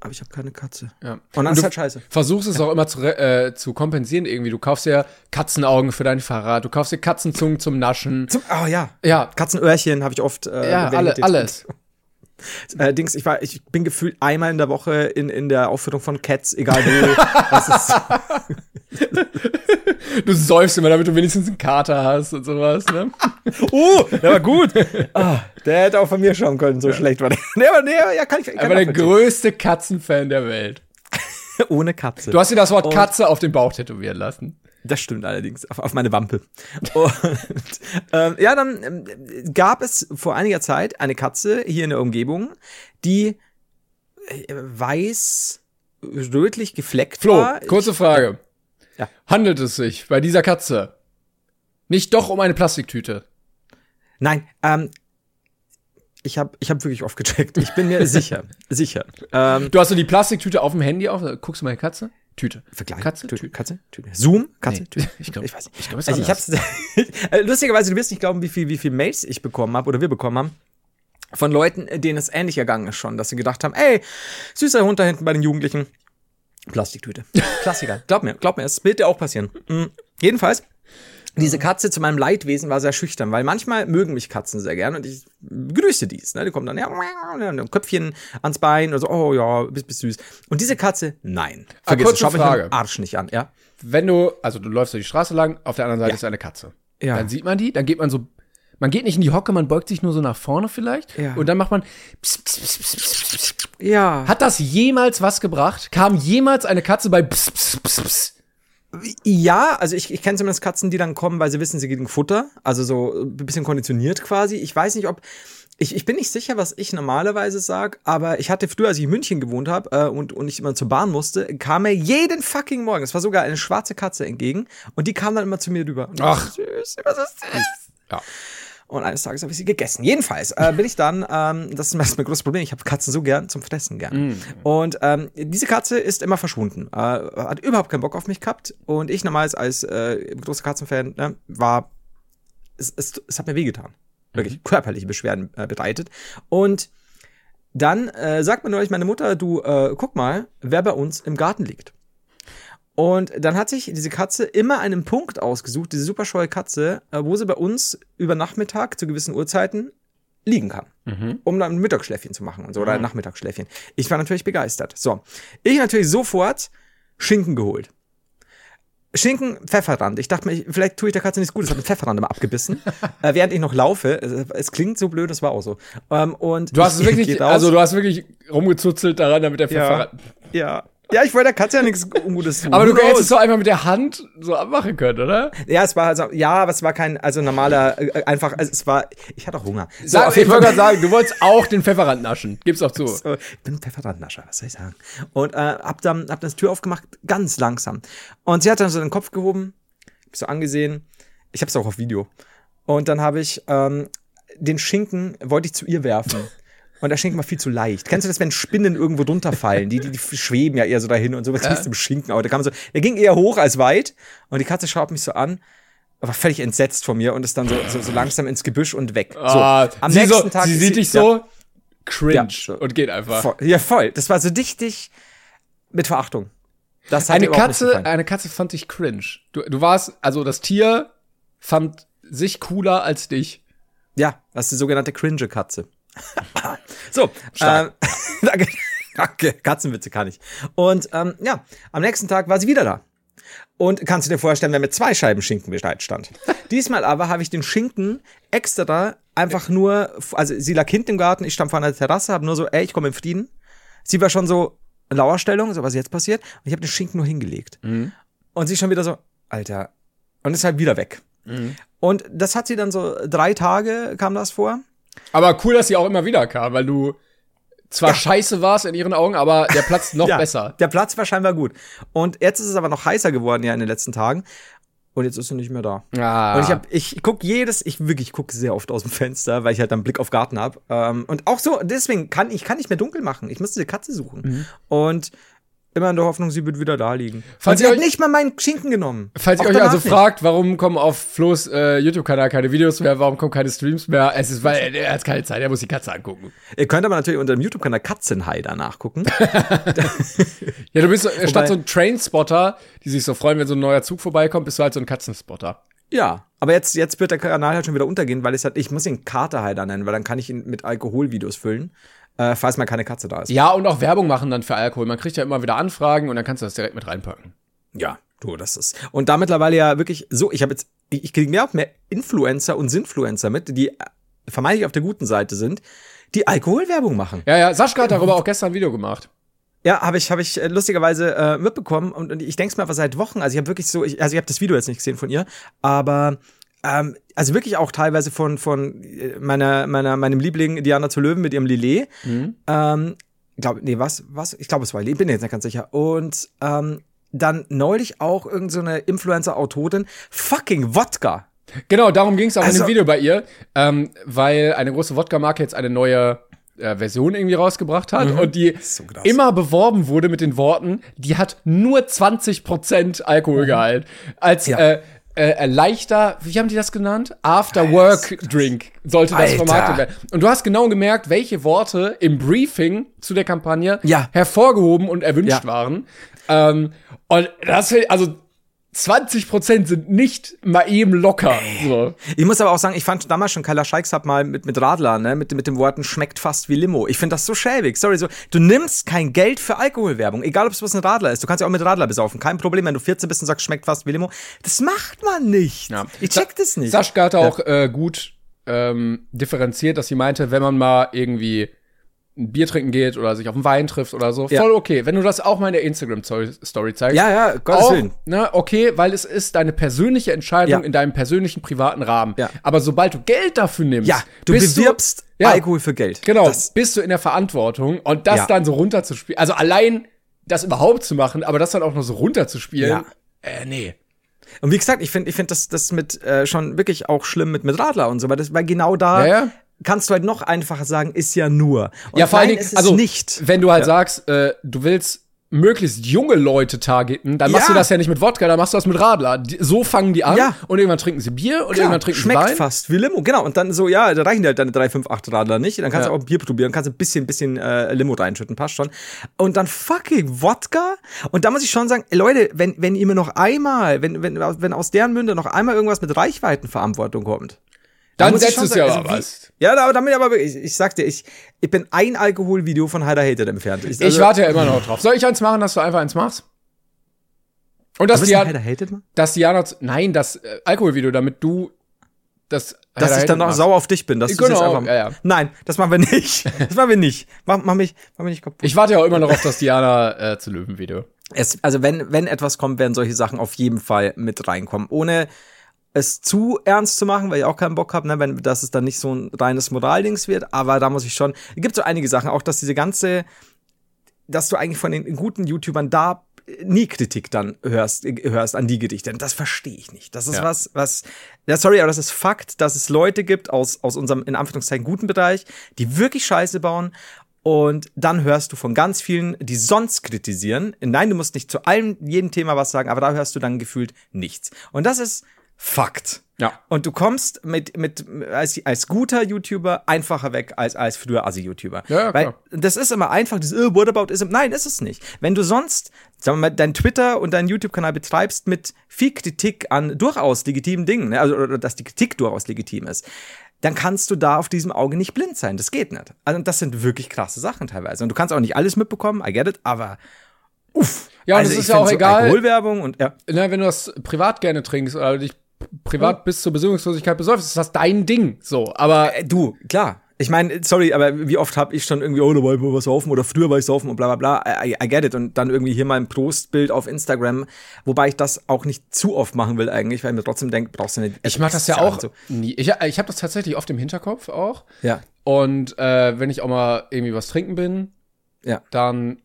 [SPEAKER 2] Aber ich habe keine Katze.
[SPEAKER 1] Ja.
[SPEAKER 2] Und dann
[SPEAKER 1] Und
[SPEAKER 2] ist halt scheiße.
[SPEAKER 1] Versuchst es auch immer zu, äh, zu kompensieren irgendwie. Du kaufst dir Katzenaugen für dein Fahrrad, du kaufst dir Katzenzungen zum Naschen.
[SPEAKER 2] Zum, oh ja.
[SPEAKER 1] Ja,
[SPEAKER 2] Katzenöhrchen habe ich oft. Äh,
[SPEAKER 1] ja, alle, alles.
[SPEAKER 2] Äh, Dings, ich war, ich bin gefühlt einmal in der Woche in, in der Aufführung von Cats, egal wo. [laughs]
[SPEAKER 1] Du säufst immer, damit du wenigstens einen Kater hast und sowas, ne?
[SPEAKER 2] oh, [laughs] der war gut. Ah, der hätte auch von mir schauen können, so schlecht war der. Nee, aber nee, ja, kann ich. Kann
[SPEAKER 1] Aber der größte Katzenfan der Welt. [laughs]
[SPEAKER 2] Ohne Katze.
[SPEAKER 1] Du hast dir das Wort
[SPEAKER 2] Und-
[SPEAKER 1] Katze auf den Bauch tätowieren lassen.
[SPEAKER 2] Das stimmt allerdings, auf, auf meine Wampe. Und ähm, ja, dann ähm, gab es vor einiger Zeit eine Katze hier in der Umgebung, die äh, weiß, rötlich gefleckt
[SPEAKER 1] Flo,
[SPEAKER 2] war.
[SPEAKER 1] kurze Frage.
[SPEAKER 2] Ja.
[SPEAKER 1] Handelt es sich bei dieser Katze nicht doch um eine Plastiktüte?
[SPEAKER 2] Nein, ähm, ich habe ich hab wirklich oft gecheckt. Ich bin mir sicher, [laughs] sicher. Ähm,
[SPEAKER 1] Du hast so die Plastiktüte auf dem Handy auf, guckst du meine Katze? Tüte.
[SPEAKER 2] Vergleich.
[SPEAKER 1] Katze?
[SPEAKER 2] Tü-
[SPEAKER 1] Tüte.
[SPEAKER 2] Katze? Tüte. Zoom? Katze?
[SPEAKER 1] Nee,
[SPEAKER 2] Tüte.
[SPEAKER 1] ich glaub-
[SPEAKER 2] ich weiß nicht.
[SPEAKER 1] ich glaub, es ist
[SPEAKER 2] also ich hab's, [laughs] Äh, lustigerweise, du wirst nicht glauben, wie viel, wie viel Mails ich bekommen habe oder wir bekommen haben. Von Leuten, denen es ähnlich ergangen ist schon, dass sie gedacht haben, ey, süßer Hund da hinten bei den Jugendlichen. Plastiktüte. [laughs] Klassiker. glaub mir, glaub mir, es wird dir auch passieren. Mhm. Jedenfalls, diese Katze zu meinem Leidwesen war sehr schüchtern, weil manchmal mögen mich Katzen sehr gern und ich grüße dies. Ne? Die kommen dann, ja, ein Köpfchen ans Bein oder so, oh ja, bist, bist süß. Und diese Katze, nein. Vergiss es, schau mich dem Arsch nicht an, ja.
[SPEAKER 1] Wenn du, also du läufst durch die Straße lang, auf der anderen Seite
[SPEAKER 2] Ja.
[SPEAKER 1] ist eine Katze.
[SPEAKER 2] Ja.
[SPEAKER 1] Dann sieht man die, dann geht man so, man geht nicht in die Hocke, man beugt sich nur so nach vorne vielleicht.
[SPEAKER 2] Ja.
[SPEAKER 1] Und dann macht man. Pss, pss, pss, pss, pss, pss.
[SPEAKER 2] Ja.
[SPEAKER 1] Hat das jemals was gebracht? Kam jemals eine Katze bei pss, pss, pss, pss?
[SPEAKER 2] Ja, also ich, ich kenne zumindest Katzen, die dann kommen, weil sie wissen, sie kriegen Futter. Also so ein bisschen konditioniert quasi. Ich weiß nicht, ob. Ich, ich bin nicht sicher, was ich normalerweise sag, aber ich hatte früher, als ich in München gewohnt habe äh, und, und ich immer zur Bahn musste, kam mir jeden fucking Morgen, es war sogar eine schwarze Katze entgegen und die kam dann immer zu mir rüber. Und
[SPEAKER 1] Ach.
[SPEAKER 2] süß, immer so süß.
[SPEAKER 1] Ja.
[SPEAKER 2] Und eines Tages habe ich sie gegessen. Jedenfalls äh, bin ich dann, ähm, das ist mein großes Problem, ich habe Katzen so gern zum Fressen gern. Und ähm, diese Katze ist immer verschwunden. Äh, hat überhaupt keinen Bock auf mich gehabt. Und ich damals als äh, großer Katzenfan ne, war, es, es, es hat mir wehgetan. Wirklich körperliche Beschwerden äh, bereitet. Und dann äh, sagt mir neulich meine Mutter, du, äh, guck mal, wer bei uns im Garten liegt. Und dann hat sich diese Katze immer einen Punkt ausgesucht, diese super scheue Katze, äh, wo sie bei uns über Nachmittag zu gewissen Uhrzeiten liegen kann, um dann ein Mittagsschläfchen zu machen und so, oder ein Nachmittagsschläfchen. Ich war natürlich begeistert. So, ich natürlich sofort Schinken geholt. Schinken, Pfefferrand. Ich dachte mir, ich- vielleicht tue ich der Katze nichts Gutes, habe einen Pfefferrand immer abgebissen, [laughs] äh, während ich noch laufe. Es, es klingt so blöd, das war auch so. Ähm, und
[SPEAKER 1] Du hast es
[SPEAKER 2] ich [laughs]
[SPEAKER 1] wirklich, also du hast wirklich rumgezuzelt daran, damit der
[SPEAKER 2] ja,
[SPEAKER 1] Pfeffer.
[SPEAKER 2] ja. Ja, ich wollte der Katze ja nichts Ungutes tun.
[SPEAKER 1] Aber du hättest es so einfach mit der Hand so abmachen können, oder?
[SPEAKER 2] Ja, es war also, ja, aber es war kein, also normaler, äh, einfach, also es war, ich hatte auch Hunger. So,
[SPEAKER 1] Sag, ich wollte gerade sagen, du wolltest auch den Pfefferrand naschen. Gib's auch zu. [laughs]
[SPEAKER 2] So, ich bin ein Pfefferrandnascher, was soll ich sagen? Und äh, hab dann, hab dann die Tür aufgemacht, ganz langsam. Und sie hat dann so den Kopf gehoben, hab so angesehen. Ich hab's auch auf Video. Und dann habe ich ähm, den Schinken, wollte ich zu ihr werfen. [laughs] Und der Schinken war viel zu leicht. Kennst du das, wenn Spinnen irgendwo drunter fallen? Die, die, die schweben ja eher so dahin und so. Was ja. im Schinken? Aber der kam so, der ging eher hoch als weit. Und die Katze schaut mich so an, war völlig entsetzt von mir und ist dann so, so, so langsam ins Gebüsch und weg. So,
[SPEAKER 1] Ah,
[SPEAKER 2] am nächsten
[SPEAKER 1] so,
[SPEAKER 2] Tag
[SPEAKER 1] sie sieht dich
[SPEAKER 2] ja.
[SPEAKER 1] so cringe
[SPEAKER 2] Ja, so.
[SPEAKER 1] und geht einfach.
[SPEAKER 2] Voll, ja, voll. Das war so dichtig mit Verachtung. Das hat
[SPEAKER 1] Eine Katze, eine Katze fand dich cringe. Du, du warst, also das Tier fand sich cooler als dich.
[SPEAKER 2] Ja, das ist die sogenannte Cringe-Katze. So, ähm, [laughs] danke, danke, Katzenwitze kann ich. Und ähm, ja, am nächsten Tag war sie wieder da. Und kannst du dir vorstellen, wer mit zwei Scheiben Schinken bereit stand. Diesmal aber habe ich den Schinken extra einfach nur, also sie lag hinten im Garten, ich stand vor einer Terrasse, habe nur so, ey, ich komme in Frieden. Sie war schon so in Lauerstellung, so was jetzt passiert. Und ich habe den Schinken nur hingelegt.
[SPEAKER 1] Mhm.
[SPEAKER 2] Und sie schon wieder so, Alter. Und ist halt wieder weg.
[SPEAKER 1] Mhm.
[SPEAKER 2] Und das hat sie dann so drei Tage kam das vor.
[SPEAKER 1] Aber cool, dass sie auch immer wieder kam, weil du zwar scheiße warst in ihren Augen, aber der Platz noch [laughs]
[SPEAKER 2] Ja,
[SPEAKER 1] besser.
[SPEAKER 2] Der Platz war scheinbar gut. Und jetzt ist es aber noch heißer geworden ja in den letzten Tagen. Und jetzt ist sie nicht mehr da.
[SPEAKER 1] Ah.
[SPEAKER 2] Und ich hab, ich guck jedes, ich wirklich gucke sehr oft aus dem Fenster, weil ich halt dann Blick auf Garten hab. Ähm, und auch so, deswegen kann ich kann nicht mehr dunkel machen. Ich muss diese Katze suchen.
[SPEAKER 1] Mhm.
[SPEAKER 2] Und immer in der Hoffnung, sie wird wieder da liegen.
[SPEAKER 1] Falls ihr euch-
[SPEAKER 2] nicht mal meinen Schinken genommen.
[SPEAKER 1] Falls ihr euch also
[SPEAKER 2] nicht.
[SPEAKER 1] fragt, warum kommen auf Flo's äh, YouTube-Kanal keine Videos mehr, warum kommen keine Streams mehr, es ist, weil er hat keine Zeit, er muss die Katze angucken.
[SPEAKER 2] Ihr könnt aber natürlich unter dem YouTube-Kanal Katzenheider nachgucken. [laughs]
[SPEAKER 1] Ja, du bist so, statt
[SPEAKER 2] Wobei-
[SPEAKER 1] so ein Trainspotter, die sich so freuen, wenn so ein neuer Zug vorbeikommt, bist du halt so ein Katzenspotter.
[SPEAKER 2] ja, aber jetzt, jetzt wird der Kanal halt schon wieder untergehen, weil ich halt, ich muss ihn Katerheider nennen, weil dann kann ich ihn mit Alkoholvideos füllen, äh, falls mal keine Katze da ist.
[SPEAKER 1] Ja, und auch Werbung machen dann für Alkohol. Man kriegt ja immer wieder Anfragen und dann kannst du das direkt mit reinpacken.
[SPEAKER 2] Ja, du, das ist. Und da mittlerweile ja wirklich so, ich habe jetzt, ich, ich kriege mehr und mehr Influencer und Sinfluencer mit, die äh, vermeintlich auf der guten Seite sind, die Alkoholwerbung machen.
[SPEAKER 1] Ja, ja, Sascha hat darüber auch gestern ein Video gemacht.
[SPEAKER 2] Ja, habe ich, habe ich äh, lustigerweise äh, mitbekommen und, und ich denke es mir aber seit Wochen. Also ich habe wirklich so, ich, also ich habe das Video jetzt nicht gesehen von ihr, aber ähm, also wirklich auch teilweise von von äh, meiner meiner meinem Liebling Diana zu Löwen mit ihrem Lillet. Ähm, glaube, nee, was was? Ich glaube, es war Lillet, bin mir jetzt nicht ganz sicher. Und ähm, dann neulich auch irgend so eine Influencer-Autorin, fucking Wodka.
[SPEAKER 1] Genau, darum ging es auch in
[SPEAKER 2] Also-
[SPEAKER 1] dem Video bei ihr, ähm, weil eine große Wodka-Marke jetzt eine neue äh, Version irgendwie rausgebracht hat und die
[SPEAKER 2] so
[SPEAKER 1] immer beworben wurde mit den Worten, die hat nur 20% Alkoholgehalt. Als
[SPEAKER 2] Ja.
[SPEAKER 1] äh, äh, leichter, wie haben die das genannt? After-Work-Drink sollte das
[SPEAKER 2] Alter.
[SPEAKER 1] vermarktet werden. Und du hast genau gemerkt, welche Worte im Briefing zu der Kampagne
[SPEAKER 2] Ja.
[SPEAKER 1] hervorgehoben und erwünscht
[SPEAKER 2] Ja.
[SPEAKER 1] waren. Ähm, und das, also 20% sind nicht mal eben locker. So.
[SPEAKER 2] Ich muss aber auch sagen, ich fand damals schon Kyla Scheiks hat mal mit, mit Radler, ne, mit, mit den Worten schmeckt fast wie Limo. Ich finde das so schäbig. Sorry, so, du nimmst kein Geld für Alkoholwerbung, egal ob es was ein Radler ist. Du kannst ja auch mit Radler besaufen. Kein Problem, wenn du 14 bist und sagst, schmeckt fast wie Limo. Das macht man nicht.
[SPEAKER 1] Ja.
[SPEAKER 2] Ich check das nicht.
[SPEAKER 1] Sascha hat auch äh, gut ähm, differenziert, dass sie meinte, wenn man mal irgendwie Bier trinken geht oder sich auf einen Wein trifft oder so,
[SPEAKER 2] Ja.
[SPEAKER 1] voll okay. Wenn du das auch mal in der Instagram-Story zeigst.
[SPEAKER 2] Ja, ja, Gottes
[SPEAKER 1] auch,
[SPEAKER 2] Willen.
[SPEAKER 1] ne, okay, weil es ist deine persönliche Entscheidung
[SPEAKER 2] Ja.
[SPEAKER 1] in deinem persönlichen privaten Rahmen.
[SPEAKER 2] Ja.
[SPEAKER 1] Aber sobald du Geld dafür nimmst,
[SPEAKER 2] ja, du
[SPEAKER 1] bist
[SPEAKER 2] bewirbst
[SPEAKER 1] ja,
[SPEAKER 2] Alkohol für Geld.
[SPEAKER 1] Genau,
[SPEAKER 2] Das,
[SPEAKER 1] bist du in der Verantwortung und das dann so runterzuspielen. Also allein das überhaupt zu machen, aber das dann auch noch so runterzuspielen.
[SPEAKER 2] Ja.
[SPEAKER 1] Äh, nee.
[SPEAKER 2] und wie gesagt, ich finde ich finde das, das mit äh, schon wirklich auch schlimm mit, mit Radler und so, weil, das, weil genau da
[SPEAKER 1] Ja, ja.
[SPEAKER 2] Kannst du halt noch einfacher sagen, ist ja nur. Und
[SPEAKER 1] ja, vor allen Dingen,
[SPEAKER 2] ist es
[SPEAKER 1] also
[SPEAKER 2] nicht.
[SPEAKER 1] wenn du halt sagst, äh, du willst möglichst junge Leute targeten, dann machst
[SPEAKER 2] Ja.
[SPEAKER 1] du das ja nicht mit Wodka, dann machst du das mit Radler. Die, so fangen die an
[SPEAKER 2] Ja.
[SPEAKER 1] und irgendwann trinken sie Bier und
[SPEAKER 2] Klar,
[SPEAKER 1] irgendwann trinken
[SPEAKER 2] schmeckt
[SPEAKER 1] sie Wein.
[SPEAKER 2] fast wie Limo, genau. Und dann so, ja, da reichen dir halt deine 3, 5, 8 Radler nicht. Dann kannst
[SPEAKER 1] Ja.
[SPEAKER 2] du auch ein Bier probieren, kannst ein bisschen, bisschen äh, Limo reinschütten, passt schon. Und dann fucking Wodka. Und da muss ich schon sagen, ey, Leute, wenn, wenn ihr mir noch einmal, wenn, wenn, wenn aus deren Münde noch einmal irgendwas mit Reichweitenverantwortung kommt,
[SPEAKER 1] Dann
[SPEAKER 2] ich
[SPEAKER 1] setzt es ja aber
[SPEAKER 2] also
[SPEAKER 1] was.
[SPEAKER 2] wie- Ja, da- damit aber ich, ich sag dir, ich, ich bin ein Alkoholvideo von Heider Hated entfernt. Ich,
[SPEAKER 1] Ich
[SPEAKER 2] also-
[SPEAKER 1] warte ja immer noch drauf. Soll ich eins machen, dass du einfach eins machst? Und
[SPEAKER 2] Du
[SPEAKER 1] dass Diana, dass Diana, nein, das äh, Alkoholvideo, damit du das
[SPEAKER 2] Dass ich dann noch sauer auf dich bin. Dass du
[SPEAKER 1] Genau,
[SPEAKER 2] jetzt einfach,
[SPEAKER 1] ja, ja.
[SPEAKER 2] Nein, das machen wir nicht. [laughs] Das machen wir nicht. Mach, mach, mich, mach mich nicht kaputt.
[SPEAKER 1] Ich warte ja auch immer noch auf das Diana äh, zu Löwen-Video.
[SPEAKER 2] Es, also wenn, wenn etwas kommt, werden solche Sachen auf jeden Fall mit reinkommen. Ohne es zu ernst zu machen, weil ich auch keinen Bock habe, ne, wenn dass es dann nicht so ein reines Moraldings wird. Aber da muss ich schon. Es gibt so einige Sachen, auch dass diese ganze, dass du eigentlich von den guten YouTubern da nie Kritik dann hörst, hörst an die Gedichte. Das verstehe ich nicht. Das ist
[SPEAKER 1] Ja.
[SPEAKER 2] was, was, ja, sorry, aber das ist Fakt, dass es Leute gibt aus, aus unserem, in Anführungszeichen, guten Bereich, die wirklich Scheiße bauen. Und dann hörst du von ganz vielen, die sonst kritisieren. Nein, du musst nicht zu allem, jedem Thema was sagen, aber da hörst du dann gefühlt nichts. Und das ist Fakt.
[SPEAKER 1] Ja.
[SPEAKER 2] Und du kommst mit, mit, als, als guter YouTuber einfacher weg als, als früher Assi-YouTuber.
[SPEAKER 1] Ja, ja,
[SPEAKER 2] Weil
[SPEAKER 1] klar.
[SPEAKER 2] das ist immer einfach, dieses, äh, what about ism? Nein, ist es nicht. Wenn du sonst, sagen wir mal, dein Twitter und deinen YouTube-Kanal betreibst mit viel Kritik an durchaus legitimen Dingen, ne? also, oder dass die Kritik durchaus legitim ist, dann kannst du da auf diesem Auge nicht blind sein. Das geht nicht. Also, das sind wirklich krasse Sachen teilweise. Und du kannst auch nicht alles mitbekommen, I get it, aber uff.
[SPEAKER 1] Ja, und also das ist ja auch egal.
[SPEAKER 2] Alkoholwerbung und ja.
[SPEAKER 1] Na, wenn du das privat gerne trinkst oder dich privat hm. bis zur Besinnungslosigkeit besäufst, ist das dein Ding. So, aber
[SPEAKER 2] äh, du, klar. Ich meine, sorry, aber wie oft habe ich schon irgendwie, oh, da war ich was saufen oder früher war ich saufen und bla bla bla. I, I get it. Und dann irgendwie hier mal ein Prostbild auf Instagram, wobei ich das auch nicht zu oft machen will eigentlich, weil ich mir trotzdem denke, brauchst du nicht.
[SPEAKER 1] Ich mache das ja auch so. nie. Ich, ich habe das tatsächlich oft im Hinterkopf auch.
[SPEAKER 2] Ja.
[SPEAKER 1] Und äh, wenn ich auch mal irgendwie was trinken bin,
[SPEAKER 2] ja.
[SPEAKER 1] dann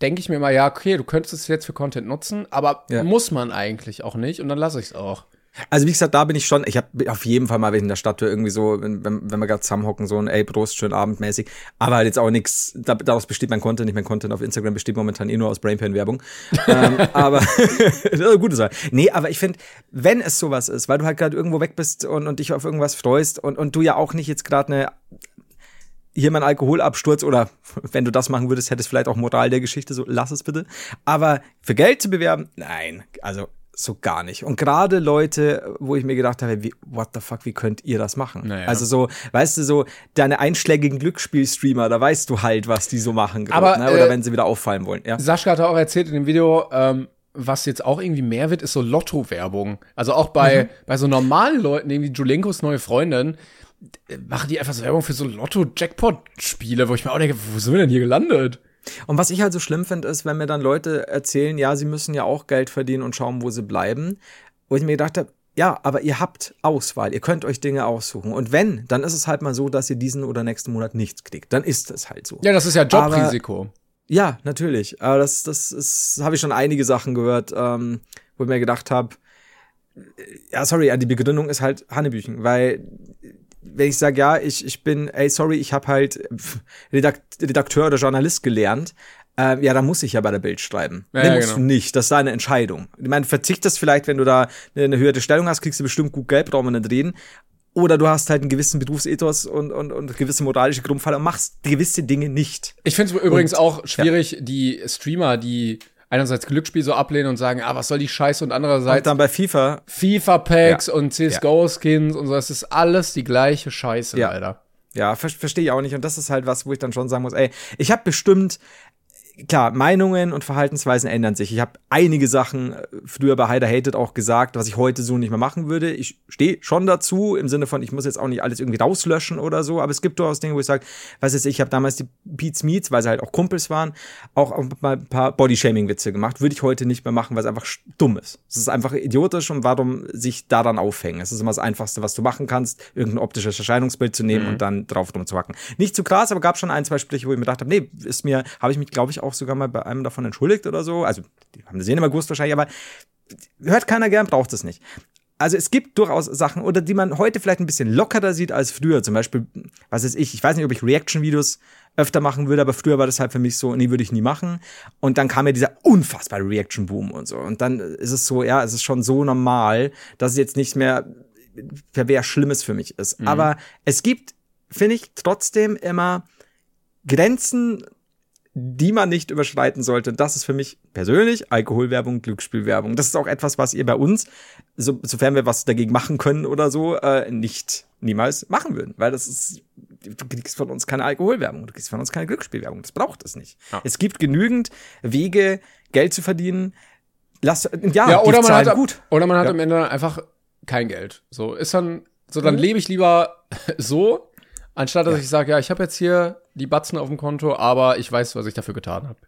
[SPEAKER 1] denke ich mir mal, ja, okay, du könntest es jetzt für Content nutzen, aber ja. muss man eigentlich auch nicht und dann lasse ich es auch.
[SPEAKER 2] Also wie gesagt, da bin ich schon, ich habe auf jeden Fall mal in der Stadt irgendwie so, wenn, wenn wir gerade zusammenhocken, so ein ey, Prost, schön abendmäßig. Aber halt jetzt auch nichts, da, daraus besteht mein Content, nicht mein Content auf Instagram besteht momentan eh nur aus Brainpan-Werbung. ähm, [laughs] aber [laughs] gute Sache. Nee, aber ich finde, wenn es sowas ist, weil du halt gerade irgendwo weg bist und, und dich auf irgendwas freust und, und du ja auch nicht jetzt gerade eine hier mein Alkoholabsturz oder [laughs] wenn du das machen würdest, hättest vielleicht auch Moral der Geschichte, so lass es bitte. Aber für Geld zu bewerben, nein, also so gar nicht. Und gerade Leute, wo ich mir gedacht habe, wie, what the fuck, wie könnt ihr das machen?
[SPEAKER 1] Naja.
[SPEAKER 2] Also so, weißt du, so deine einschlägigen Glücksspielstreamer, da weißt du halt, was die so machen.
[SPEAKER 1] Grad, Aber,
[SPEAKER 2] ne? Oder äh, wenn sie wieder auffallen wollen. Ja.
[SPEAKER 1] Sascha hat auch erzählt in dem Video, ähm, was jetzt auch irgendwie mehr wird, ist so Lotto-Werbung. Also auch bei, mhm. bei so normalen Leuten, irgendwie Julenkos neue Freundin, machen die einfach so Werbung für so Lotto-Jackpot-Spiele, wo ich mir auch denke, wo sind wir denn hier gelandet?
[SPEAKER 2] Und was ich halt so schlimm finde, ist, wenn mir dann Leute erzählen, ja, sie müssen ja auch Geld verdienen und schauen, wo sie bleiben. Wo ich mir gedacht habe, ja, aber ihr habt Auswahl, ihr könnt euch Dinge aussuchen. Und wenn, dann ist es halt mal so, dass ihr diesen oder nächsten Monat nichts kriegt. Dann ist es halt so.
[SPEAKER 1] Ja, das ist ja Jobrisiko. Aber,
[SPEAKER 2] ja, natürlich. Aber das, das ist, habe ich schon einige Sachen gehört, ähm, wo ich mir gedacht habe, ja, sorry, die Begründung ist halt Hannebüchen, weil wenn ich sage, ja, ich, ich bin, ey, sorry, ich habe halt Redakteur oder Journalist gelernt, äh, ja, dann muss ich ja bei der Bild schreiben. Ja, nee, musst genau. du nicht. Das ist deine Entscheidung. Ich meine, verzichtest vielleicht, wenn du da eine höhere Stellung hast, kriegst du bestimmt gut Geld, brauchen wir nicht reden. Oder du hast halt einen gewissen Berufsethos und, und, und gewisse moralische Grundfalle und machst gewisse Dinge nicht.
[SPEAKER 1] Ich finde es übrigens und, auch schwierig, ja. die Streamer, die einerseits Glücksspiel so ablehnen und sagen, ah, was soll die Scheiße und andererseits
[SPEAKER 2] und dann bei FIFA
[SPEAKER 1] FIFA Packs ja. und CS:GO Skins und so, das ist alles die gleiche Scheiße,
[SPEAKER 2] ja.
[SPEAKER 1] leider.
[SPEAKER 2] Ja, ver verstehe ich auch nicht und das ist halt was, wo ich dann schon sagen muss, ey, ich habe bestimmt klar, Meinungen und Verhaltensweisen ändern sich. Ich habe einige Sachen äh, früher bei Heider Hated auch gesagt, was ich heute so nicht mehr machen würde. Ich stehe schon dazu, im Sinne von, ich muss jetzt auch nicht alles irgendwie rauslöschen oder so, aber es gibt durchaus Dinge, wo ich sage, was ist, ich habe damals die Beats Meets, weil sie halt auch Kumpels waren, auch mal ein paar Bodyshaming-Witze gemacht. Würde ich heute nicht mehr machen, weil es einfach dumm ist. Es ist einfach idiotisch und warum sich da dann aufhängen? Es ist immer das Einfachste, was du machen kannst, irgendein optisches Erscheinungsbild zu nehmen mhm. und dann drauf rumzuhacken. Nicht zu krass, aber gab schon ein, zwei Sprüche, wo ich mir gedacht habe, nee, ist mir, habe ich mich, glaube ich, auch sogar mal bei einem davon entschuldigt oder so. Also, die haben das eh immer gewusst wahrscheinlich, aber hört keiner gern, braucht es nicht. Also es gibt durchaus Sachen, oder die man heute vielleicht ein bisschen lockerer sieht als früher. Zum Beispiel, was ist ich, ich weiß nicht, ob ich Reaction-Videos öfter machen würde, aber früher war das halt für mich so, nee, würde ich nie machen. Und dann kam ja dieser unfassbare Reaction-Boom und so. Und dann ist es so, ja, es ist schon so normal, dass es jetzt nicht mehr wer Schlimmes für mich ist. Mhm. Aber es gibt, finde ich, trotzdem immer Grenzen die man nicht überschreiten sollte. Das ist für mich persönlich Alkoholwerbung, Glücksspielwerbung. Das ist auch etwas, was ihr bei uns, so, sofern wir was dagegen machen können oder so, äh, nicht niemals machen würden. Weil das ist, du kriegst von uns keine Alkoholwerbung, du kriegst von uns keine Glücksspielwerbung. Das braucht es nicht. Ja. Es gibt genügend Wege, Geld zu verdienen. Lass, ja,
[SPEAKER 1] ja oder, man hat, gut. oder man hat ja. am Ende einfach kein Geld. So ist dann, so dann mhm. lebe ich lieber [laughs] so, Anstatt dass ja. ich sage, ja, ich habe jetzt hier die Batzen auf dem Konto, aber ich weiß, was ich dafür getan habe.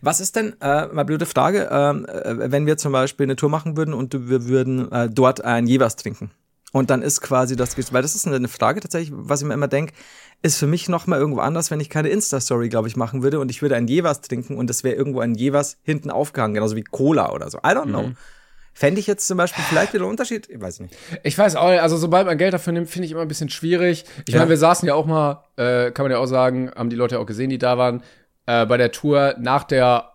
[SPEAKER 2] Was ist denn, äh, mal blöde Frage, ähm, äh, wenn wir zum Beispiel eine Tour machen würden und wir würden äh, dort ein Jeweils trinken? Und dann ist quasi das, weil das ist eine Frage tatsächlich, was ich mir immer denke, ist für mich noch mal irgendwo anders, wenn ich keine Insta-Story, glaube ich, machen würde und ich würde ein Jeweils trinken und es wäre irgendwo ein Jeweils hinten aufgehangen, genauso wie Cola oder so. I don't know. Mhm. Fände ich jetzt zum Beispiel vielleicht wieder einen Unterschied? Ich weiß nicht.
[SPEAKER 1] Ich weiß auch nicht. Also, sobald man Geld dafür nimmt, finde ich immer ein bisschen schwierig. Ich ja. meine, wir saßen ja auch mal, äh, kann man ja auch sagen, haben die Leute ja auch gesehen, die da waren, äh, bei der Tour nach der,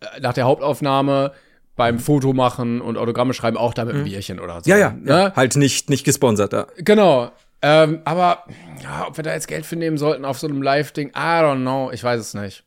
[SPEAKER 1] äh, nach der Hauptaufnahme beim Foto machen und Autogramme schreiben, auch da mit einem mhm. Bierchen oder so.
[SPEAKER 2] Ja, ja, ne? ja. Halt nicht, nicht gesponsert, ja.
[SPEAKER 1] Genau. Ähm, aber ja, ob wir da jetzt Geld für nehmen sollten auf so einem Live-Ding, I don't know. Ich weiß es nicht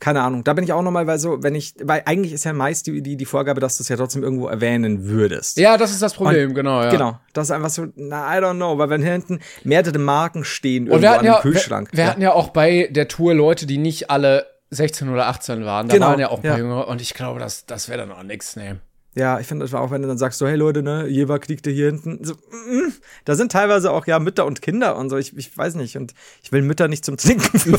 [SPEAKER 2] keine Ahnung. Da bin ich auch nochmal, weil so, wenn ich, weil eigentlich ist ja meist die, die, die Vorgabe, dass du es ja trotzdem irgendwo erwähnen würdest.
[SPEAKER 1] Ja, das ist das Problem, Und, genau, ja.
[SPEAKER 2] Genau. Das ist einfach so, na, I don't know, weil wenn hinten mehrere Marken stehen irgendwo an dem
[SPEAKER 1] ja,
[SPEAKER 2] Kühlschrank.
[SPEAKER 1] Wir, wir ja. hatten ja auch bei der Tour Leute, die nicht alle 16 oder 18 waren. Da
[SPEAKER 2] Genau,
[SPEAKER 1] waren ja auch ein paar
[SPEAKER 2] ja.
[SPEAKER 1] Jüngere. Und ich glaube, das, das wäre dann auch nix, ne.
[SPEAKER 2] Ja, ich finde das war auch, wenn du dann sagst, so, hey Leute, ne, Jever kriegt ihr hier hinten. So, mm, da sind teilweise auch ja Mütter und Kinder und so. Ich, ich weiß nicht. Und ich will Mütter nicht zum Trinken. [laughs]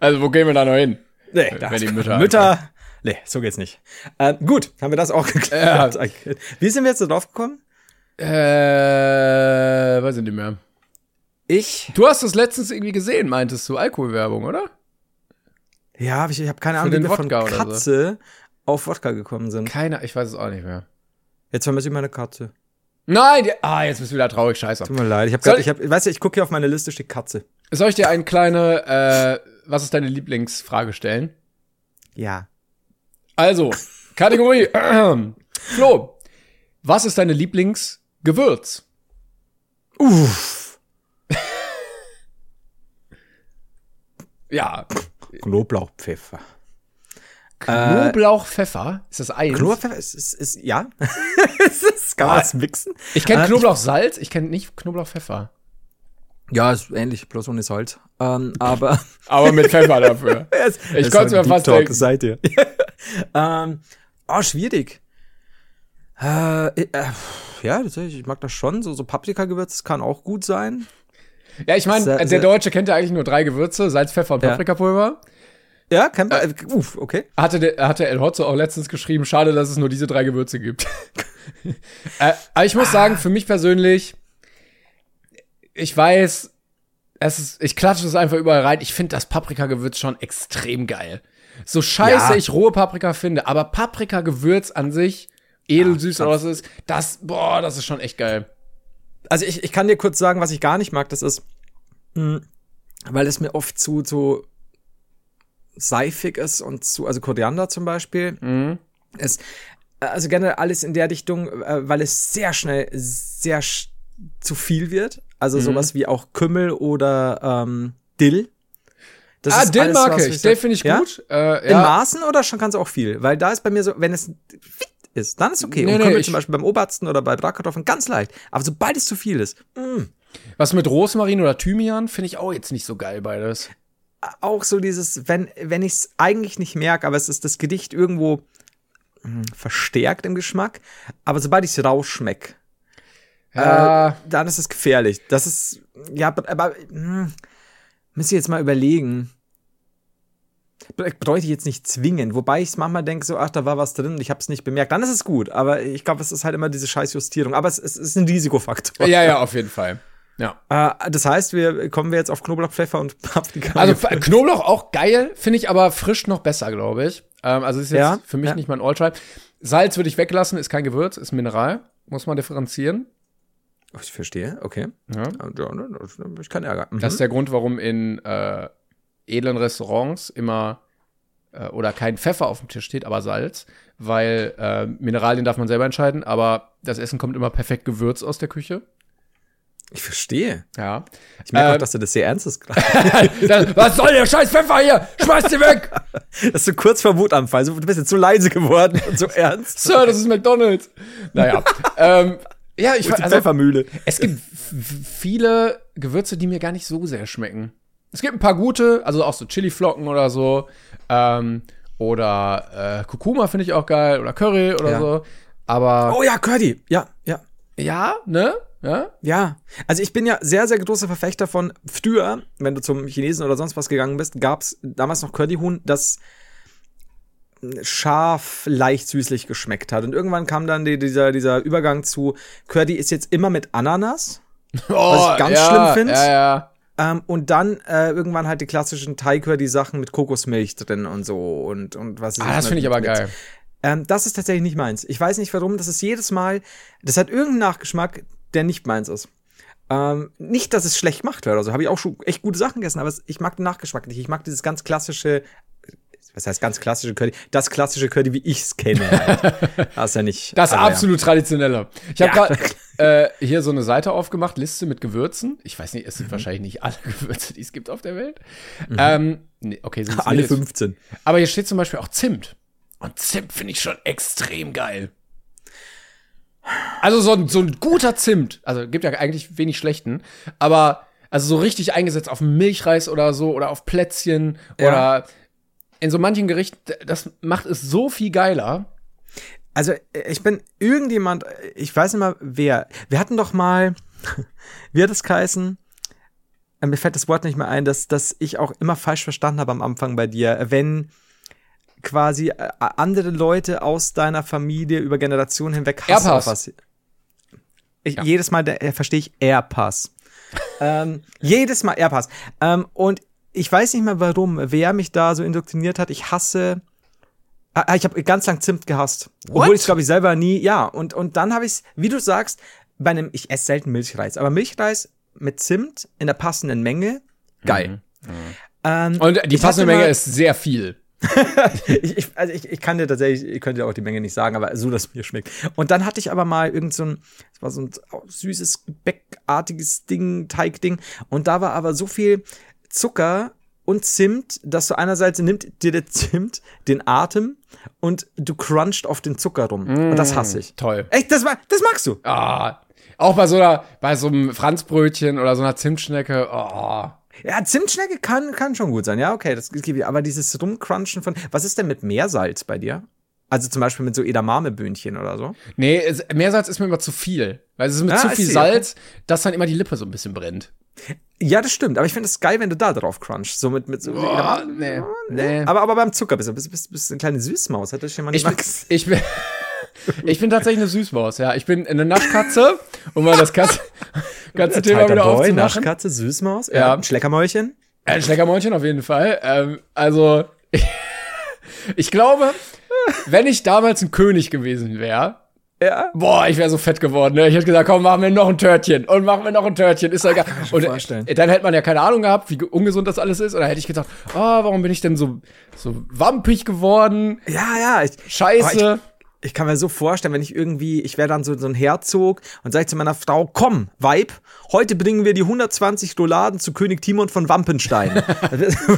[SPEAKER 1] Also, wo gehen wir da noch hin?
[SPEAKER 2] nee,
[SPEAKER 1] Wenn die Mütter
[SPEAKER 2] Mütter. Nee, so geht's nicht. Äh, gut, haben wir das auch [laughs] geklärt. Wie sind wir jetzt da drauf gekommen?
[SPEAKER 1] Äh, weiß ich nicht mehr.
[SPEAKER 2] Ich?
[SPEAKER 1] Du hast das letztens irgendwie gesehen, meintest du, Alkoholwerbung, oder?
[SPEAKER 2] Ja, ich, ich habe keine Ahnung, wie von
[SPEAKER 1] oder so.
[SPEAKER 2] Auf Wodka gekommen sind.
[SPEAKER 1] Keiner, ich weiß es auch nicht mehr.
[SPEAKER 2] Jetzt vermisse ich meine Katze.
[SPEAKER 1] Nein, die, ah, jetzt bist du wieder traurig, scheiße.
[SPEAKER 2] Tut mir leid. Ich habe gerade, ich habe, weißt du, ich gucke hier auf meine Liste steht Katze.
[SPEAKER 1] Soll ich dir eine kleine, äh, was ist deine Lieblingsfrage stellen?
[SPEAKER 2] Ja.
[SPEAKER 1] Also, Kategorie. [laughs] Flo, was ist deine Lieblingsgewürz?
[SPEAKER 2] Uff.
[SPEAKER 1] Ja,
[SPEAKER 2] Knoblauchpfeffer.
[SPEAKER 1] Knoblauch, Pfeffer. Ist das eins?
[SPEAKER 2] Knoblauchpfeffer ist, ist, ist ja. [laughs] es ist, kann man
[SPEAKER 1] Ah.
[SPEAKER 2] das mixen?
[SPEAKER 1] Ich kenne
[SPEAKER 2] Äh,
[SPEAKER 1] Knoblauchsalz, ich kenne nicht Knoblauchpfeffer.
[SPEAKER 2] Ja, ist ähnlich, bloß ohne Salz. Ähm, aber [laughs]
[SPEAKER 1] Aber mit Pfeffer dafür. [laughs]
[SPEAKER 2] Es-
[SPEAKER 1] Ich
[SPEAKER 2] es
[SPEAKER 1] konnte
[SPEAKER 2] ist
[SPEAKER 1] mir fast
[SPEAKER 2] Talk,
[SPEAKER 1] denken.
[SPEAKER 2] das seid ihr. ähm, oh, schwierig. Äh, äh, ja, tatsächlich, ich mag das schon. So, so Paprikagewürz kann auch gut sein.
[SPEAKER 1] Ja, ich meine, der Deutsche kennt ja eigentlich nur drei Gewürze, Salz, Pfeffer und. Paprikapulver.
[SPEAKER 2] Ja, kann man. Äh, uff, okay.
[SPEAKER 1] Hatte, der, hatte El Hotzo auch letztens geschrieben, schade, dass es nur diese drei Gewürze gibt. [laughs] äh, aber ich muss sagen, für mich persönlich, ich weiß, es ist, ich klatsche es einfach überall rein. Ich finde das Paprikagewürz schon extrem geil. So scheiße
[SPEAKER 2] Ja.
[SPEAKER 1] ich rohe Paprika finde, aber Paprikagewürz an sich, edelsüß oder was ist, das, boah, das ist schon echt geil.
[SPEAKER 2] Also ich, ich kann dir kurz sagen, was ich gar nicht mag, das ist, mh, weil es mir oft zu, zu seifig ist und zu, also Koriander zum Beispiel,
[SPEAKER 1] Mhm.
[SPEAKER 2] ist, also generell alles in der Richtung, äh, weil es sehr schnell sehr sch zu viel wird. Also
[SPEAKER 1] Mhm.
[SPEAKER 2] sowas wie auch Kümmel oder ähm, Dill. Das
[SPEAKER 1] ah,
[SPEAKER 2] ist
[SPEAKER 1] Dill
[SPEAKER 2] alles
[SPEAKER 1] mag ich, Dill finde ich
[SPEAKER 2] ja?
[SPEAKER 1] gut. Äh,
[SPEAKER 2] In
[SPEAKER 1] ja.
[SPEAKER 2] Maßen oder schon ganz auch viel? Weil da ist bei mir so, wenn es fit ist, dann ist okay.
[SPEAKER 1] Nee,
[SPEAKER 2] und
[SPEAKER 1] nee,
[SPEAKER 2] Kümmel
[SPEAKER 1] ich-
[SPEAKER 2] zum Beispiel beim Obersten oder bei Bratkartoffeln ganz leicht. Aber sobald es zu viel ist, mm,
[SPEAKER 1] Was mit Rosmarin oder Thymian finde ich auch jetzt nicht so geil beides.
[SPEAKER 2] Auch so dieses, wenn, wenn ich es eigentlich nicht merke, aber es ist das Gedicht irgendwo mh, verstärkt im Geschmack, aber sobald ich es rausschmeck,
[SPEAKER 1] Ja,
[SPEAKER 2] äh, dann ist es gefährlich. Das ist, ja, aber, mh, müsst ihr jetzt mal überlegen. Br- Bräuchte ich jetzt nicht zwingen, wobei ich es manchmal denke, so, ach, da war was drin, ich habe es nicht bemerkt. Dann ist es gut, aber ich glaube, es ist halt immer diese scheiß Justierung. Aber es, es ist ein Risikofaktor.
[SPEAKER 1] ja, ja, auf jeden Fall. Ja.
[SPEAKER 2] Äh, das heißt, wir kommen wir jetzt auf Knoblauch, Pfeffer und [laughs] Paprika.
[SPEAKER 1] Also Knoblauch auch geil, finde ich aber frisch noch besser, glaube ich. Ähm, also ist jetzt
[SPEAKER 2] Ja,
[SPEAKER 1] für mich
[SPEAKER 2] ja.
[SPEAKER 1] nicht mein Alltime. Salz würde ich weglassen, ist kein Gewürz, ist Mineral. Muss man differenzieren.
[SPEAKER 2] ich verstehe, okay.
[SPEAKER 1] Ja.
[SPEAKER 2] Ne, das ich kann Ärger. Mhm.
[SPEAKER 1] Das ist der Grund, warum in äh, edlen Restaurants immer äh, oder kein Pfeffer auf dem Tisch steht, aber Salz, weil äh, Mineralien darf man selber entscheiden, aber das Essen kommt immer perfekt Gewürz aus der Küche.
[SPEAKER 2] Ich verstehe.
[SPEAKER 1] Ja.
[SPEAKER 2] Ich merke
[SPEAKER 1] Ähm,
[SPEAKER 2] auch, dass du das sehr ernst ist gerade.
[SPEAKER 1] Das, was soll der scheiß Pfeffer hier? Schmeiß die weg!
[SPEAKER 2] Das ist so kurz vor Wutanfall. Du bist jetzt so leise geworden und so ernst.
[SPEAKER 1] Sir, das ist McDonalds. Naja. ähm, ja, ich [laughs] also,
[SPEAKER 2] Pfeffermühle.
[SPEAKER 1] Es gibt viele Gewürze, die mir gar nicht so sehr schmecken. Es gibt ein paar gute, also auch so Chiliflocken oder so. Ähm, oder äh, Kurkuma finde ich auch geil. Oder Curry oder
[SPEAKER 2] Ja.
[SPEAKER 1] so. Aber
[SPEAKER 2] Oh ja, Curdy. Ja, ja.
[SPEAKER 1] Ja, ne? Ja?
[SPEAKER 2] Ja, also ich bin ja sehr, sehr großer Verfechter von früher, wenn du zum Chinesen oder sonst was gegangen bist, gab's damals noch Curdyhuhn, das scharf, leicht süßlich geschmeckt hat. Und irgendwann kam dann die, dieser, dieser Übergang zu Curdy ist jetzt immer mit Ananas. [laughs]
[SPEAKER 1] Oh,
[SPEAKER 2] ich ganz
[SPEAKER 1] ja,
[SPEAKER 2] schlimm find?
[SPEAKER 1] Ja, ja.
[SPEAKER 2] Ähm, und dann äh, irgendwann halt die klassischen Thai-Curdy-Sachen mit Kokosmilch drin und so und, und was weiß
[SPEAKER 1] Ah, das finde ich aber
[SPEAKER 2] mit-
[SPEAKER 1] geil.
[SPEAKER 2] Ähm, das ist tatsächlich nicht meins. Ich weiß nicht warum, das ist jedes Mal, das hat irgendeinen Nachgeschmack, der nicht meins ist. Ähm, nicht, dass es schlecht macht oder so. Habe ich auch schon echt gute Sachen gegessen, aber ich mag den Nachgeschmack nicht. Ich mag dieses ganz klassische, was heißt ganz klassische Curry? Das klassische Curry, wie ich es kenne. Halt. [laughs] das ist ja nicht.
[SPEAKER 1] Das
[SPEAKER 2] ja.
[SPEAKER 1] absolut traditionelle. Ich habe
[SPEAKER 2] Ja.
[SPEAKER 1] gerade äh, hier so eine Seite aufgemacht, Liste mit Gewürzen. Ich weiß nicht, es
[SPEAKER 2] Mhm.
[SPEAKER 1] sind wahrscheinlich nicht alle [laughs] Gewürze, die es gibt auf der Welt. Ähm, nee, okay,
[SPEAKER 2] Alle
[SPEAKER 1] nicht.
[SPEAKER 2] 15.
[SPEAKER 1] Aber hier steht zum Beispiel auch Zimt. Und Zimt finde ich schon extrem geil. Also so ein, so ein guter Zimt, also gibt ja eigentlich wenig schlechten, aber Also so richtig eingesetzt auf Milchreis oder so oder auf Plätzchen
[SPEAKER 2] Ja.
[SPEAKER 1] oder in so manchen Gerichten, das macht es so viel geiler.
[SPEAKER 2] Also, äh, ich bin irgendjemand, äh, ich weiß nicht mal wer. Wir hatten doch mal, [laughs] wie hat es geheißen? Äh, Mir fällt das Wort nicht mehr ein, dass, dass ich auch immer falsch verstanden habe am Anfang bei dir. Wenn quasi äh, andere Leute aus deiner Familie über Generationen hinweg Hass
[SPEAKER 1] Airpass.
[SPEAKER 2] was. Ich,
[SPEAKER 1] Ja.
[SPEAKER 2] Jedes Mal äh, verstehe ich Airpass. ähm, jedes Mal Airpass. Ähm, und ich weiß nicht mehr warum, wer mich da so indoktriniert hat. Ich hasse Ah, ich habe ganz lang Zimt gehasst.
[SPEAKER 1] What?
[SPEAKER 2] Obwohl ich glaube ich selber nie, ja. Und, und dann habe ich wie du sagst, bei einem, ich esse selten Milchreis, aber Milchreis mit Zimt in der passenden Menge, geil. Ähm,
[SPEAKER 1] Und die passende Menge ist sehr viel. [laughs]
[SPEAKER 2] ich, ich, also ich, ich kann dir tatsächlich, ich könnte dir auch die Menge nicht sagen, aber so, dass es mir schmeckt. Und dann hatte ich aber mal irgend so ein, es war so ein süßes, gebäckartiges Ding, Teigding. Und da war aber so viel Zucker und Zimt, dass du einerseits nimmt dir der Zimt den Atem und du cruncht auf den Zucker rum. Und das hasse ich.
[SPEAKER 1] Toll.
[SPEAKER 2] Echt, das, das magst du?
[SPEAKER 1] Ah, auch bei so einer, bei so einem Franzbrötchen oder so einer Zimtschnecke. Oh.
[SPEAKER 2] Ja, Zimtschnecke kann, kann schon gut sein. Ja, okay, das gebe ich. Aber dieses Rumcrunchen von, was ist denn mit Meersalz bei dir? Also zum Beispiel mit so Edamame-Böhnchen oder so?
[SPEAKER 1] Nee, es, Meersalz ist mir immer zu viel. Weil es ist mit
[SPEAKER 2] Ah,
[SPEAKER 1] zu viel
[SPEAKER 2] see,
[SPEAKER 1] Salz, dass dann immer die Lippe so ein bisschen brennt.
[SPEAKER 2] Ja, das stimmt. Aber ich finde es geil, wenn du da drauf crunchst. So mit, mit so
[SPEAKER 1] Oh, nee, nee.
[SPEAKER 2] Aber, aber beim Zucker bist du bist, bist, bist eine kleine Süßmaus. Hat das schon mal
[SPEAKER 1] Ich
[SPEAKER 2] nicht
[SPEAKER 1] bin, ich bin, ich bin tatsächlich eine Süßmaus, ja. Ich bin eine Naschkatze, um mal das ganze, [laughs] ganze Thema wieder
[SPEAKER 2] Boy,
[SPEAKER 1] aufzumachen.
[SPEAKER 2] Naschkatze, Süßmaus, ja. Ein Schleckermäulchen.
[SPEAKER 1] Ein Schleckermäulchen auf jeden Fall. Ähm, also, ich, [laughs] ich glaube, wenn ich damals ein König gewesen wäre,
[SPEAKER 2] Ja.
[SPEAKER 1] boah, ich wäre so fett geworden. Ne? Ich hätte gesagt, komm, machen wir noch ein Törtchen und machen wir noch ein Törtchen. Ist ja egal. Und
[SPEAKER 2] vorstellen.
[SPEAKER 1] äh, dann hätte man ja keine Ahnung gehabt, wie ge- ungesund das alles ist. Und dann hätte ich gedacht, oh, warum bin ich denn so, so wampig geworden?
[SPEAKER 2] Ja, ja. Ich,
[SPEAKER 1] Scheiße.
[SPEAKER 2] Ich kann mir so vorstellen, wenn ich irgendwie, ich wäre dann so, so ein Herzog und sage zu meiner Frau, komm, Weib, heute bringen wir die 120 Rouladen zu König Timon von Wampenstein.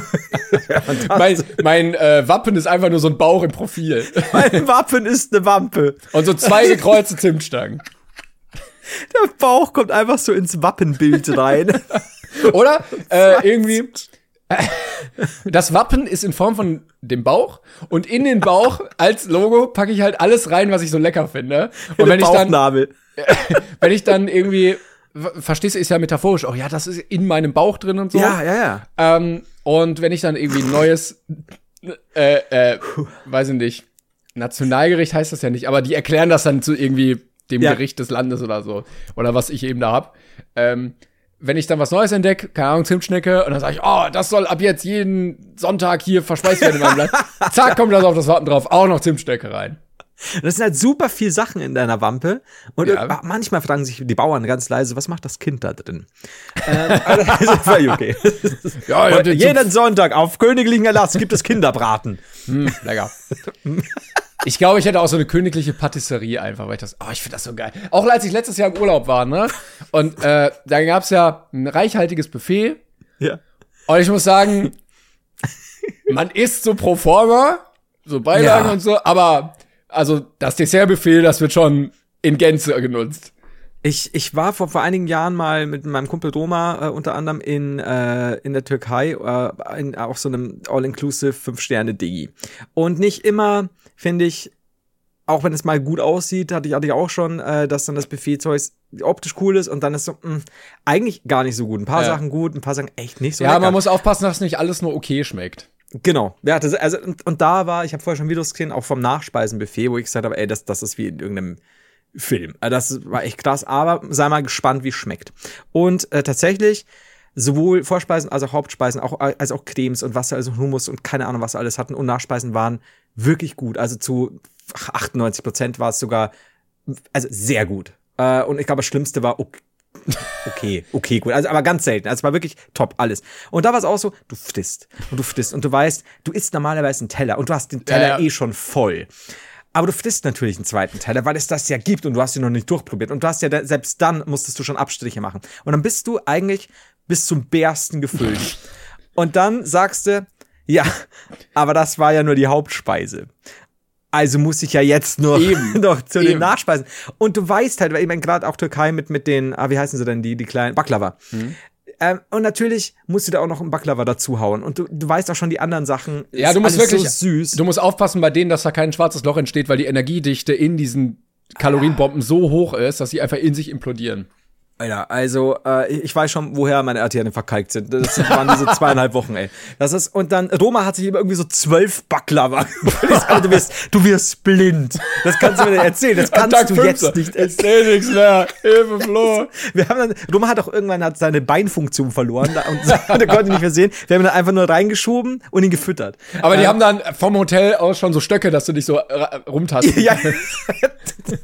[SPEAKER 2] [laughs]
[SPEAKER 1] mein mein äh, Wappen ist einfach nur so ein Bauch im Profil. [laughs]
[SPEAKER 2] mein Wappen ist eine Wampe.
[SPEAKER 1] Und so zwei gekreuzte Zimtstangen.
[SPEAKER 2] Der Bauch kommt einfach so ins Wappenbild rein. [laughs]
[SPEAKER 1] Oder äh, irgendwie. Das Wappen ist in Form von dem Bauch und in den Bauch als Logo packe ich halt alles rein, was ich so lecker finde. Und wenn ich dann, [laughs] wenn ich dann irgendwie, verstehst du, ist ja metaphorisch, oh ja, das ist in meinem Bauch drin und so.
[SPEAKER 2] Ja, ja, ja.
[SPEAKER 1] Ähm, und wenn ich dann irgendwie ein neues, äh, äh, weiß ich nicht, Nationalgericht heißt das ja nicht, aber die erklären das dann zu irgendwie dem
[SPEAKER 2] Ja.
[SPEAKER 1] Gericht des Landes oder so. Oder was ich eben da hab. Ähm, wenn ich dann was Neues entdecke, keine Ahnung, Zimtschnecke, und dann sage ich, oh, das soll ab jetzt jeden Sonntag hier verspeist werden in meinem Land. [laughs] Zack, kommt das auf das Wappen drauf, auch noch Zimtschnecke rein.
[SPEAKER 2] Das sind halt super viel Sachen in deiner Wampe. Und
[SPEAKER 1] Ja.
[SPEAKER 2] ir- manchmal fragen sich die Bauern ganz leise, was macht das Kind da drin? ähm, [laughs] völlig okay. [laughs]
[SPEAKER 1] Ja,
[SPEAKER 2] jeden Sonntag auf königlichen Erlass gibt es Kinderbraten.
[SPEAKER 1] Hm, lecker. Ich glaube, ich hätte auch so eine königliche Patisserie einfach, weil ich das, oh, ich finde das so geil. Auch als ich letztes Jahr im Urlaub war, ne? Und äh, da gab's ja ein reichhaltiges Buffet.
[SPEAKER 2] Ja.
[SPEAKER 1] Und ich muss sagen, man isst so pro forma, so Beilagen
[SPEAKER 2] Ja.
[SPEAKER 1] und so, aber also das Dessertbuffet, das wird schon in Gänze genutzt.
[SPEAKER 2] Ich, ich war vor, vor einigen Jahren mal mit meinem Kumpel Roma äh, unter anderem in, äh, in der Türkei äh, in auch so einem All-Inclusive Fünf-Sterne-Digi. Und nicht immer, finde ich, auch wenn es mal gut aussieht, hatte ich, hatte ich auch schon, äh, dass dann das Buffet-Zeug optisch cool ist und dann ist so, mh, eigentlich gar nicht so gut. Ein paar
[SPEAKER 1] Ja.
[SPEAKER 2] Sachen gut, ein paar Sachen echt nicht so
[SPEAKER 1] Ja,
[SPEAKER 2] lecker.
[SPEAKER 1] man muss aufpassen, dass nicht alles nur okay schmeckt.
[SPEAKER 2] Genau. Ja, das, also, und, und da war, ich habe vorher schon Videos gesehen, auch vom Nachspeisenbuffet, wo ich gesagt habe, ey, das, das ist wie in irgendeinem Film. Also das war echt krass, aber sei mal gespannt, wie es schmeckt. Und äh, tatsächlich, sowohl Vorspeisen als auch Hauptspeisen, auch, als auch Cremes und was also Hummus und keine Ahnung, was wir alles hatten. Und Nachspeisen waren wirklich gut. Also zu 98 Prozent war es sogar, also sehr gut. Äh, und ich glaube, das Schlimmste war okay. Okay, okay, gut. Also, aber ganz selten. Also, es war wirklich top, alles. Und da war es auch so, du frisst und du frisst und du weißt, du isst normalerweise einen Teller und du hast den Teller
[SPEAKER 1] Ja, ja.
[SPEAKER 2] eh schon voll. Aber du frisst natürlich einen zweiten Teller, weil es das ja gibt und du hast ihn noch nicht durchprobiert. Und du hast ja, da, selbst dann musstest du schon Abstriche machen. Und dann bist du eigentlich bis zum Bersten gefüllt. [laughs] und dann sagst du, ja, aber das war ja nur die Hauptspeise. Also muss ich ja jetzt noch,
[SPEAKER 1] Eben. [laughs]
[SPEAKER 2] noch zu den
[SPEAKER 1] Eben.
[SPEAKER 2] Nachspeisen. Und du weißt halt, weil ich meine, gerade auch Türkei mit, mit den, ah, wie heißen sie denn, die, die kleinen Baklava. Ähm, und natürlich musst du da auch noch einen Baklava dazuhauen. Und du, du weißt auch schon die anderen Sachen.
[SPEAKER 1] Ja, du musst wirklich,
[SPEAKER 2] So süß.
[SPEAKER 1] du musst aufpassen bei denen, dass da kein schwarzes Loch entsteht, weil die Energiedichte in diesen Kalorienbomben so hoch ist, dass sie einfach in sich implodieren.
[SPEAKER 2] Alter, also äh, ich weiß schon, woher meine Arterien verkalkt sind. Das waren diese zweieinhalb Wochen, ey. Das ist und dann Roma hat sich immer irgendwie so zwölf Baklava. [laughs] du wirst, du wirst blind. Das kannst du mir nicht erzählen. Das kannst du
[SPEAKER 1] fünf
[SPEAKER 2] jetzt
[SPEAKER 1] so,
[SPEAKER 2] nicht
[SPEAKER 1] Ich seh nichts mehr. Hilfe, Flo. [laughs]
[SPEAKER 2] Wir haben dann, Roma hat auch irgendwann hat seine Beinfunktion verloren und [laughs] der konnte nicht mehr sehen. Wir haben ihn dann einfach nur reingeschoben und ihn gefüttert.
[SPEAKER 1] Aber die
[SPEAKER 2] Ähm,
[SPEAKER 1] haben dann vom Hotel aus schon so Stöcke, dass du dich so äh, rumtasten
[SPEAKER 2] ja,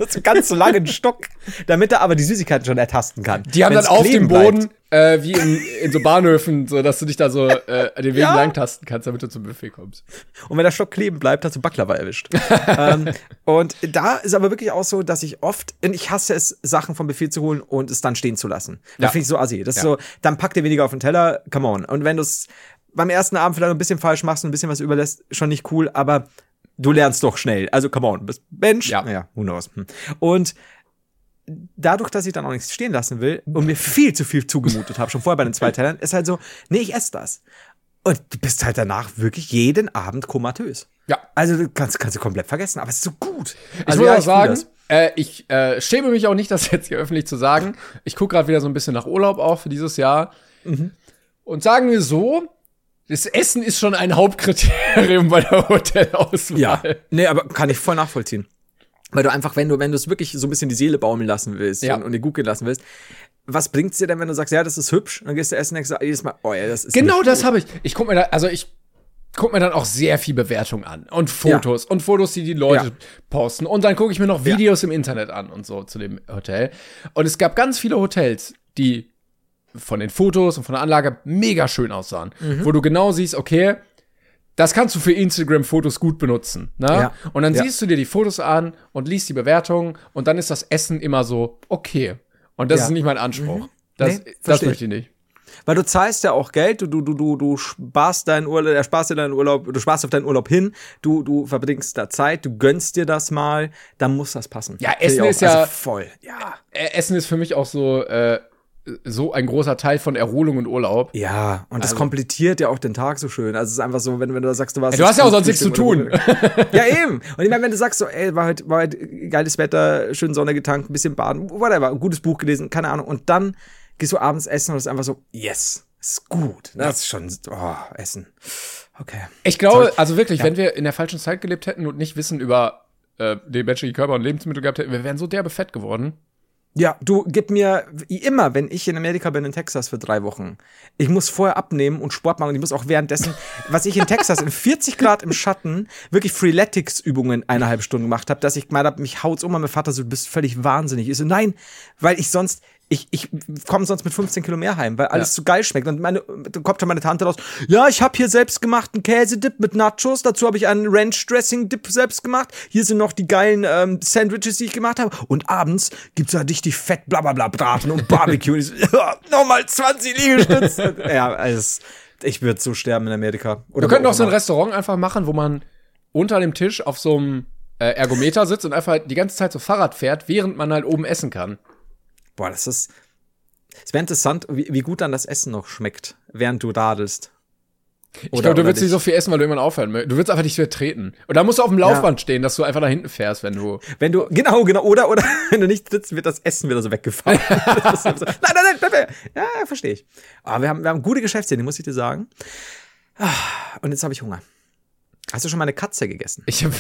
[SPEAKER 2] so ganz so langen Stock, damit er aber die Süßigkeiten schon ertasten kann.
[SPEAKER 1] Die haben
[SPEAKER 2] Wenn's
[SPEAKER 1] dann auf dem Boden, äh, wie in, in so Bahnhöfen, so dass du dich da so äh, den [laughs] Weg
[SPEAKER 2] Ja.
[SPEAKER 1] lang tasten kannst, damit du zum Buffet kommst.
[SPEAKER 2] Und wenn der Stock kleben bleibt, hast du Baklava erwischt. [laughs] ähm, und da ist aber wirklich auch so, dass ich oft, und ich hasse es, Sachen vom Buffet zu holen und es dann stehen zu lassen. Das
[SPEAKER 1] Ja.
[SPEAKER 2] finde ich so assi. Das ist
[SPEAKER 1] Ja.
[SPEAKER 2] so, dann pack dir weniger auf den Teller, come on. Und wenn du es beim ersten Abend vielleicht ein bisschen falsch machst und ein bisschen was überlässt, schon nicht cool, aber du lernst doch schnell. Also come on, bist Mensch.
[SPEAKER 1] Ja.
[SPEAKER 2] Naja, who knows. Hm. Und dadurch, dass ich dann auch nichts stehen lassen will und mir viel zu viel zugemutet habe, schon vorher bei den zwei [laughs] Tellern, ist halt so, nee, ich esse das. Und du bist halt danach wirklich jeden Abend komatös.
[SPEAKER 1] Ja.
[SPEAKER 2] Also du kannst, kannst du komplett vergessen, aber es ist so gut.
[SPEAKER 1] Ich
[SPEAKER 2] Also,
[SPEAKER 1] muss
[SPEAKER 2] ja,
[SPEAKER 1] auch
[SPEAKER 2] fühl
[SPEAKER 1] sagen, äh, ich äh, schäme mich auch nicht, das [laughs] jetzt hier öffentlich zu sagen. Ich gucke gerade wieder so ein bisschen nach Urlaub auch für dieses Jahr.
[SPEAKER 2] Mhm.
[SPEAKER 1] Und sagen wir so, das Essen ist schon ein Hauptkriterium [laughs] bei der Hotelauswahl.
[SPEAKER 2] Ja. Nee, aber kann ich voll nachvollziehen. Weil du einfach, wenn du, wenn du es wirklich so ein bisschen die Seele baumeln lassen willst
[SPEAKER 1] Ja.
[SPEAKER 2] und, und dir gut gehen lassen willst, was bringt's dir denn, wenn du sagst, ja, das ist hübsch, dann gehst du essen und denkst jedes Mal, oh ja, das ist
[SPEAKER 1] Genau das habe ich. Ich guck mir da, also ich guck mir dann auch sehr viel Bewertung an und Fotos und Fotos, die die Leute
[SPEAKER 2] Ja.
[SPEAKER 1] posten und dann gucke ich mir noch Videos im Internet an und so zu dem Hotel. Und es gab ganz viele Hotels, die von den Fotos und von der Anlage mega schön aussahen,
[SPEAKER 2] Mhm.
[SPEAKER 1] wo du genau siehst, okay, das kannst du für Instagram-Fotos gut benutzen. Ne?
[SPEAKER 2] Ja.
[SPEAKER 1] Und dann
[SPEAKER 2] Ja.
[SPEAKER 1] siehst du dir die Fotos an und liest die Bewertungen und dann ist das Essen immer so, okay. Und das
[SPEAKER 2] Ja.
[SPEAKER 1] ist nicht mein Anspruch. Das,
[SPEAKER 2] Nee,
[SPEAKER 1] das möchte ich nicht.
[SPEAKER 2] Weil du zahlst ja auch Geld, du, du, du, du, du sparst deinen Urlaub, er sparst dir deinen Urlaub, du sparst auf deinen Urlaub hin, du, du verbringst da Zeit, du gönnst dir das mal, dann muss das passen.
[SPEAKER 1] Ja, Essen ist ja-
[SPEAKER 2] Also voll. Ja.
[SPEAKER 1] Äh, Essen ist für mich auch so, äh, so ein großer Teil von Erholung und Urlaub.
[SPEAKER 2] Ja, und das
[SPEAKER 1] Also-
[SPEAKER 2] komplettiert ja auch den Tag so schön. Also es ist einfach so, wenn, wenn du sagst, du warst.
[SPEAKER 1] Du hast ja auch sonst nichts zu tun.
[SPEAKER 2] ja, eben. Und ich meine, wenn du sagst so, ey, war heute, war heute geiles Wetter, schön Sonne getankt, ein bisschen baden, whatever, gutes Buch gelesen, keine Ahnung. Und dann gehst du abends essen und es ist einfach so, yes, ist gut. Das ist schon, oh, Essen. Okay.
[SPEAKER 1] Ich glaube, also wirklich, wenn wir in der falschen Zeit gelebt hätten und nicht Wissen über äh, den menschlichen Körper und Lebensmittel gehabt hätten, wir wären so derbe fett geworden.
[SPEAKER 2] Ja, du gib mir wie immer, wenn ich in Amerika bin, in Texas für drei Wochen, ich muss vorher abnehmen und Sport machen und ich muss auch währenddessen, [laughs] was ich in Texas in 40 Grad im Schatten wirklich Freeletics-Übungen eineinhalb Stunden gemacht habe, dass ich gemeint habe, mich haut's um, mein Vater so, du bist völlig wahnsinnig. Ich so, nein, weil ich sonst, ich, ich komme sonst mit 15 Kilo mehr heim, weil alles
[SPEAKER 1] Ja.
[SPEAKER 2] so geil schmeckt. Und meine, dann kommt schon meine Tante raus, ja, ich habe hier selbst gemachten Käsedip mit Nachos, dazu habe ich einen Ranch-Dressing-Dip selbst gemacht. Hier sind noch die geilen ähm, Sandwiches, die ich gemacht habe. Und abends gibt's da richtig fett blablabla Braten und Barbecue. Und ich so, [laughs] ja, nochmal 20 Liegestütze. [laughs] ja, also, ich würde so sterben in Amerika. Oder
[SPEAKER 1] Wir könnten auch so ein. Restaurant einfach machen, wo man unter dem Tisch auf so einem äh, Ergometer sitzt und einfach die ganze Zeit so Fahrrad fährt, während man halt oben essen kann.
[SPEAKER 2] Boah, das ist. Es wäre interessant, wie, wie gut dann das Essen noch schmeckt, während du radelst.
[SPEAKER 1] Ich glaube, du
[SPEAKER 2] oder
[SPEAKER 1] willst nicht so viel essen, weil du irgendwann aufhören möchtest. Du willst einfach nicht mehr treten. Und da musst du auf dem Laufband stehen, dass du einfach da hinten fährst, wenn du.
[SPEAKER 2] Wenn du, genau, genau, oder, oder, [laughs] wenn du nicht sitzt, wird das Essen wieder so weggefahren. [laughs] So, nein, nein, nein, bleib. Ja, ja, verstehe ich. Aber wir haben, wir haben gute Geschäftsideen, muss ich dir sagen. Ah, Und jetzt habe ich Hunger. Hast du schon mal eine Katze gegessen?
[SPEAKER 1] Ich habe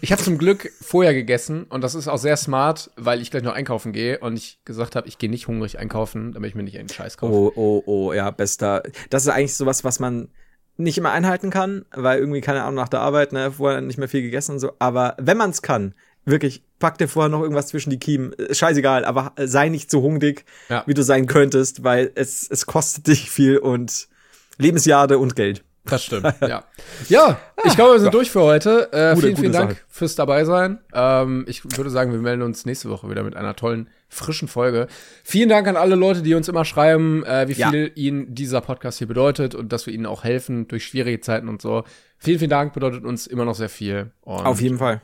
[SPEAKER 1] ich hab zum Glück vorher gegessen und das ist auch sehr smart, weil ich gleich noch einkaufen gehe und ich gesagt habe, ich gehe nicht hungrig einkaufen, damit ich mir nicht einen Scheiß kaufe.
[SPEAKER 2] Oh, oh, oh, ja, bester. Das ist eigentlich sowas, was man nicht immer einhalten kann, weil irgendwie, keine Ahnung, nach der Arbeit, ne, vorher nicht mehr viel gegessen und so. Aber wenn man es kann, wirklich, pack dir vorher noch irgendwas zwischen die Kiemen. Äh, Scheißegal, aber äh, sei nicht so hungrig,
[SPEAKER 1] Ja.
[SPEAKER 2] wie du sein könntest, weil es, es kostet dich viel und Lebensjahre und Geld.
[SPEAKER 1] Das stimmt, [laughs] ja. Ja, ich glaube, wir sind durch für heute. Äh,
[SPEAKER 2] Gute-
[SPEAKER 1] vielen, vielen Dank
[SPEAKER 2] Sache.
[SPEAKER 1] fürs dabei sein. Ähm, ich würde sagen, wir melden uns nächste Woche wieder mit einer tollen, frischen Folge. Vielen Dank an alle Leute, die uns immer schreiben, äh, wie
[SPEAKER 2] Ja.
[SPEAKER 1] viel ihnen dieser Podcast hier bedeutet und dass wir ihnen auch helfen durch schwierige Zeiten und so. Vielen, vielen Dank, bedeutet uns immer noch sehr viel. Und
[SPEAKER 2] Auf jeden Fall.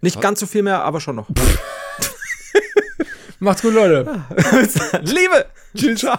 [SPEAKER 2] Nicht ganz so viel mehr, aber schon noch. [laughs]
[SPEAKER 1] Macht's gut, Leute. [laughs]
[SPEAKER 2] Liebe! Tschüss. Ciao.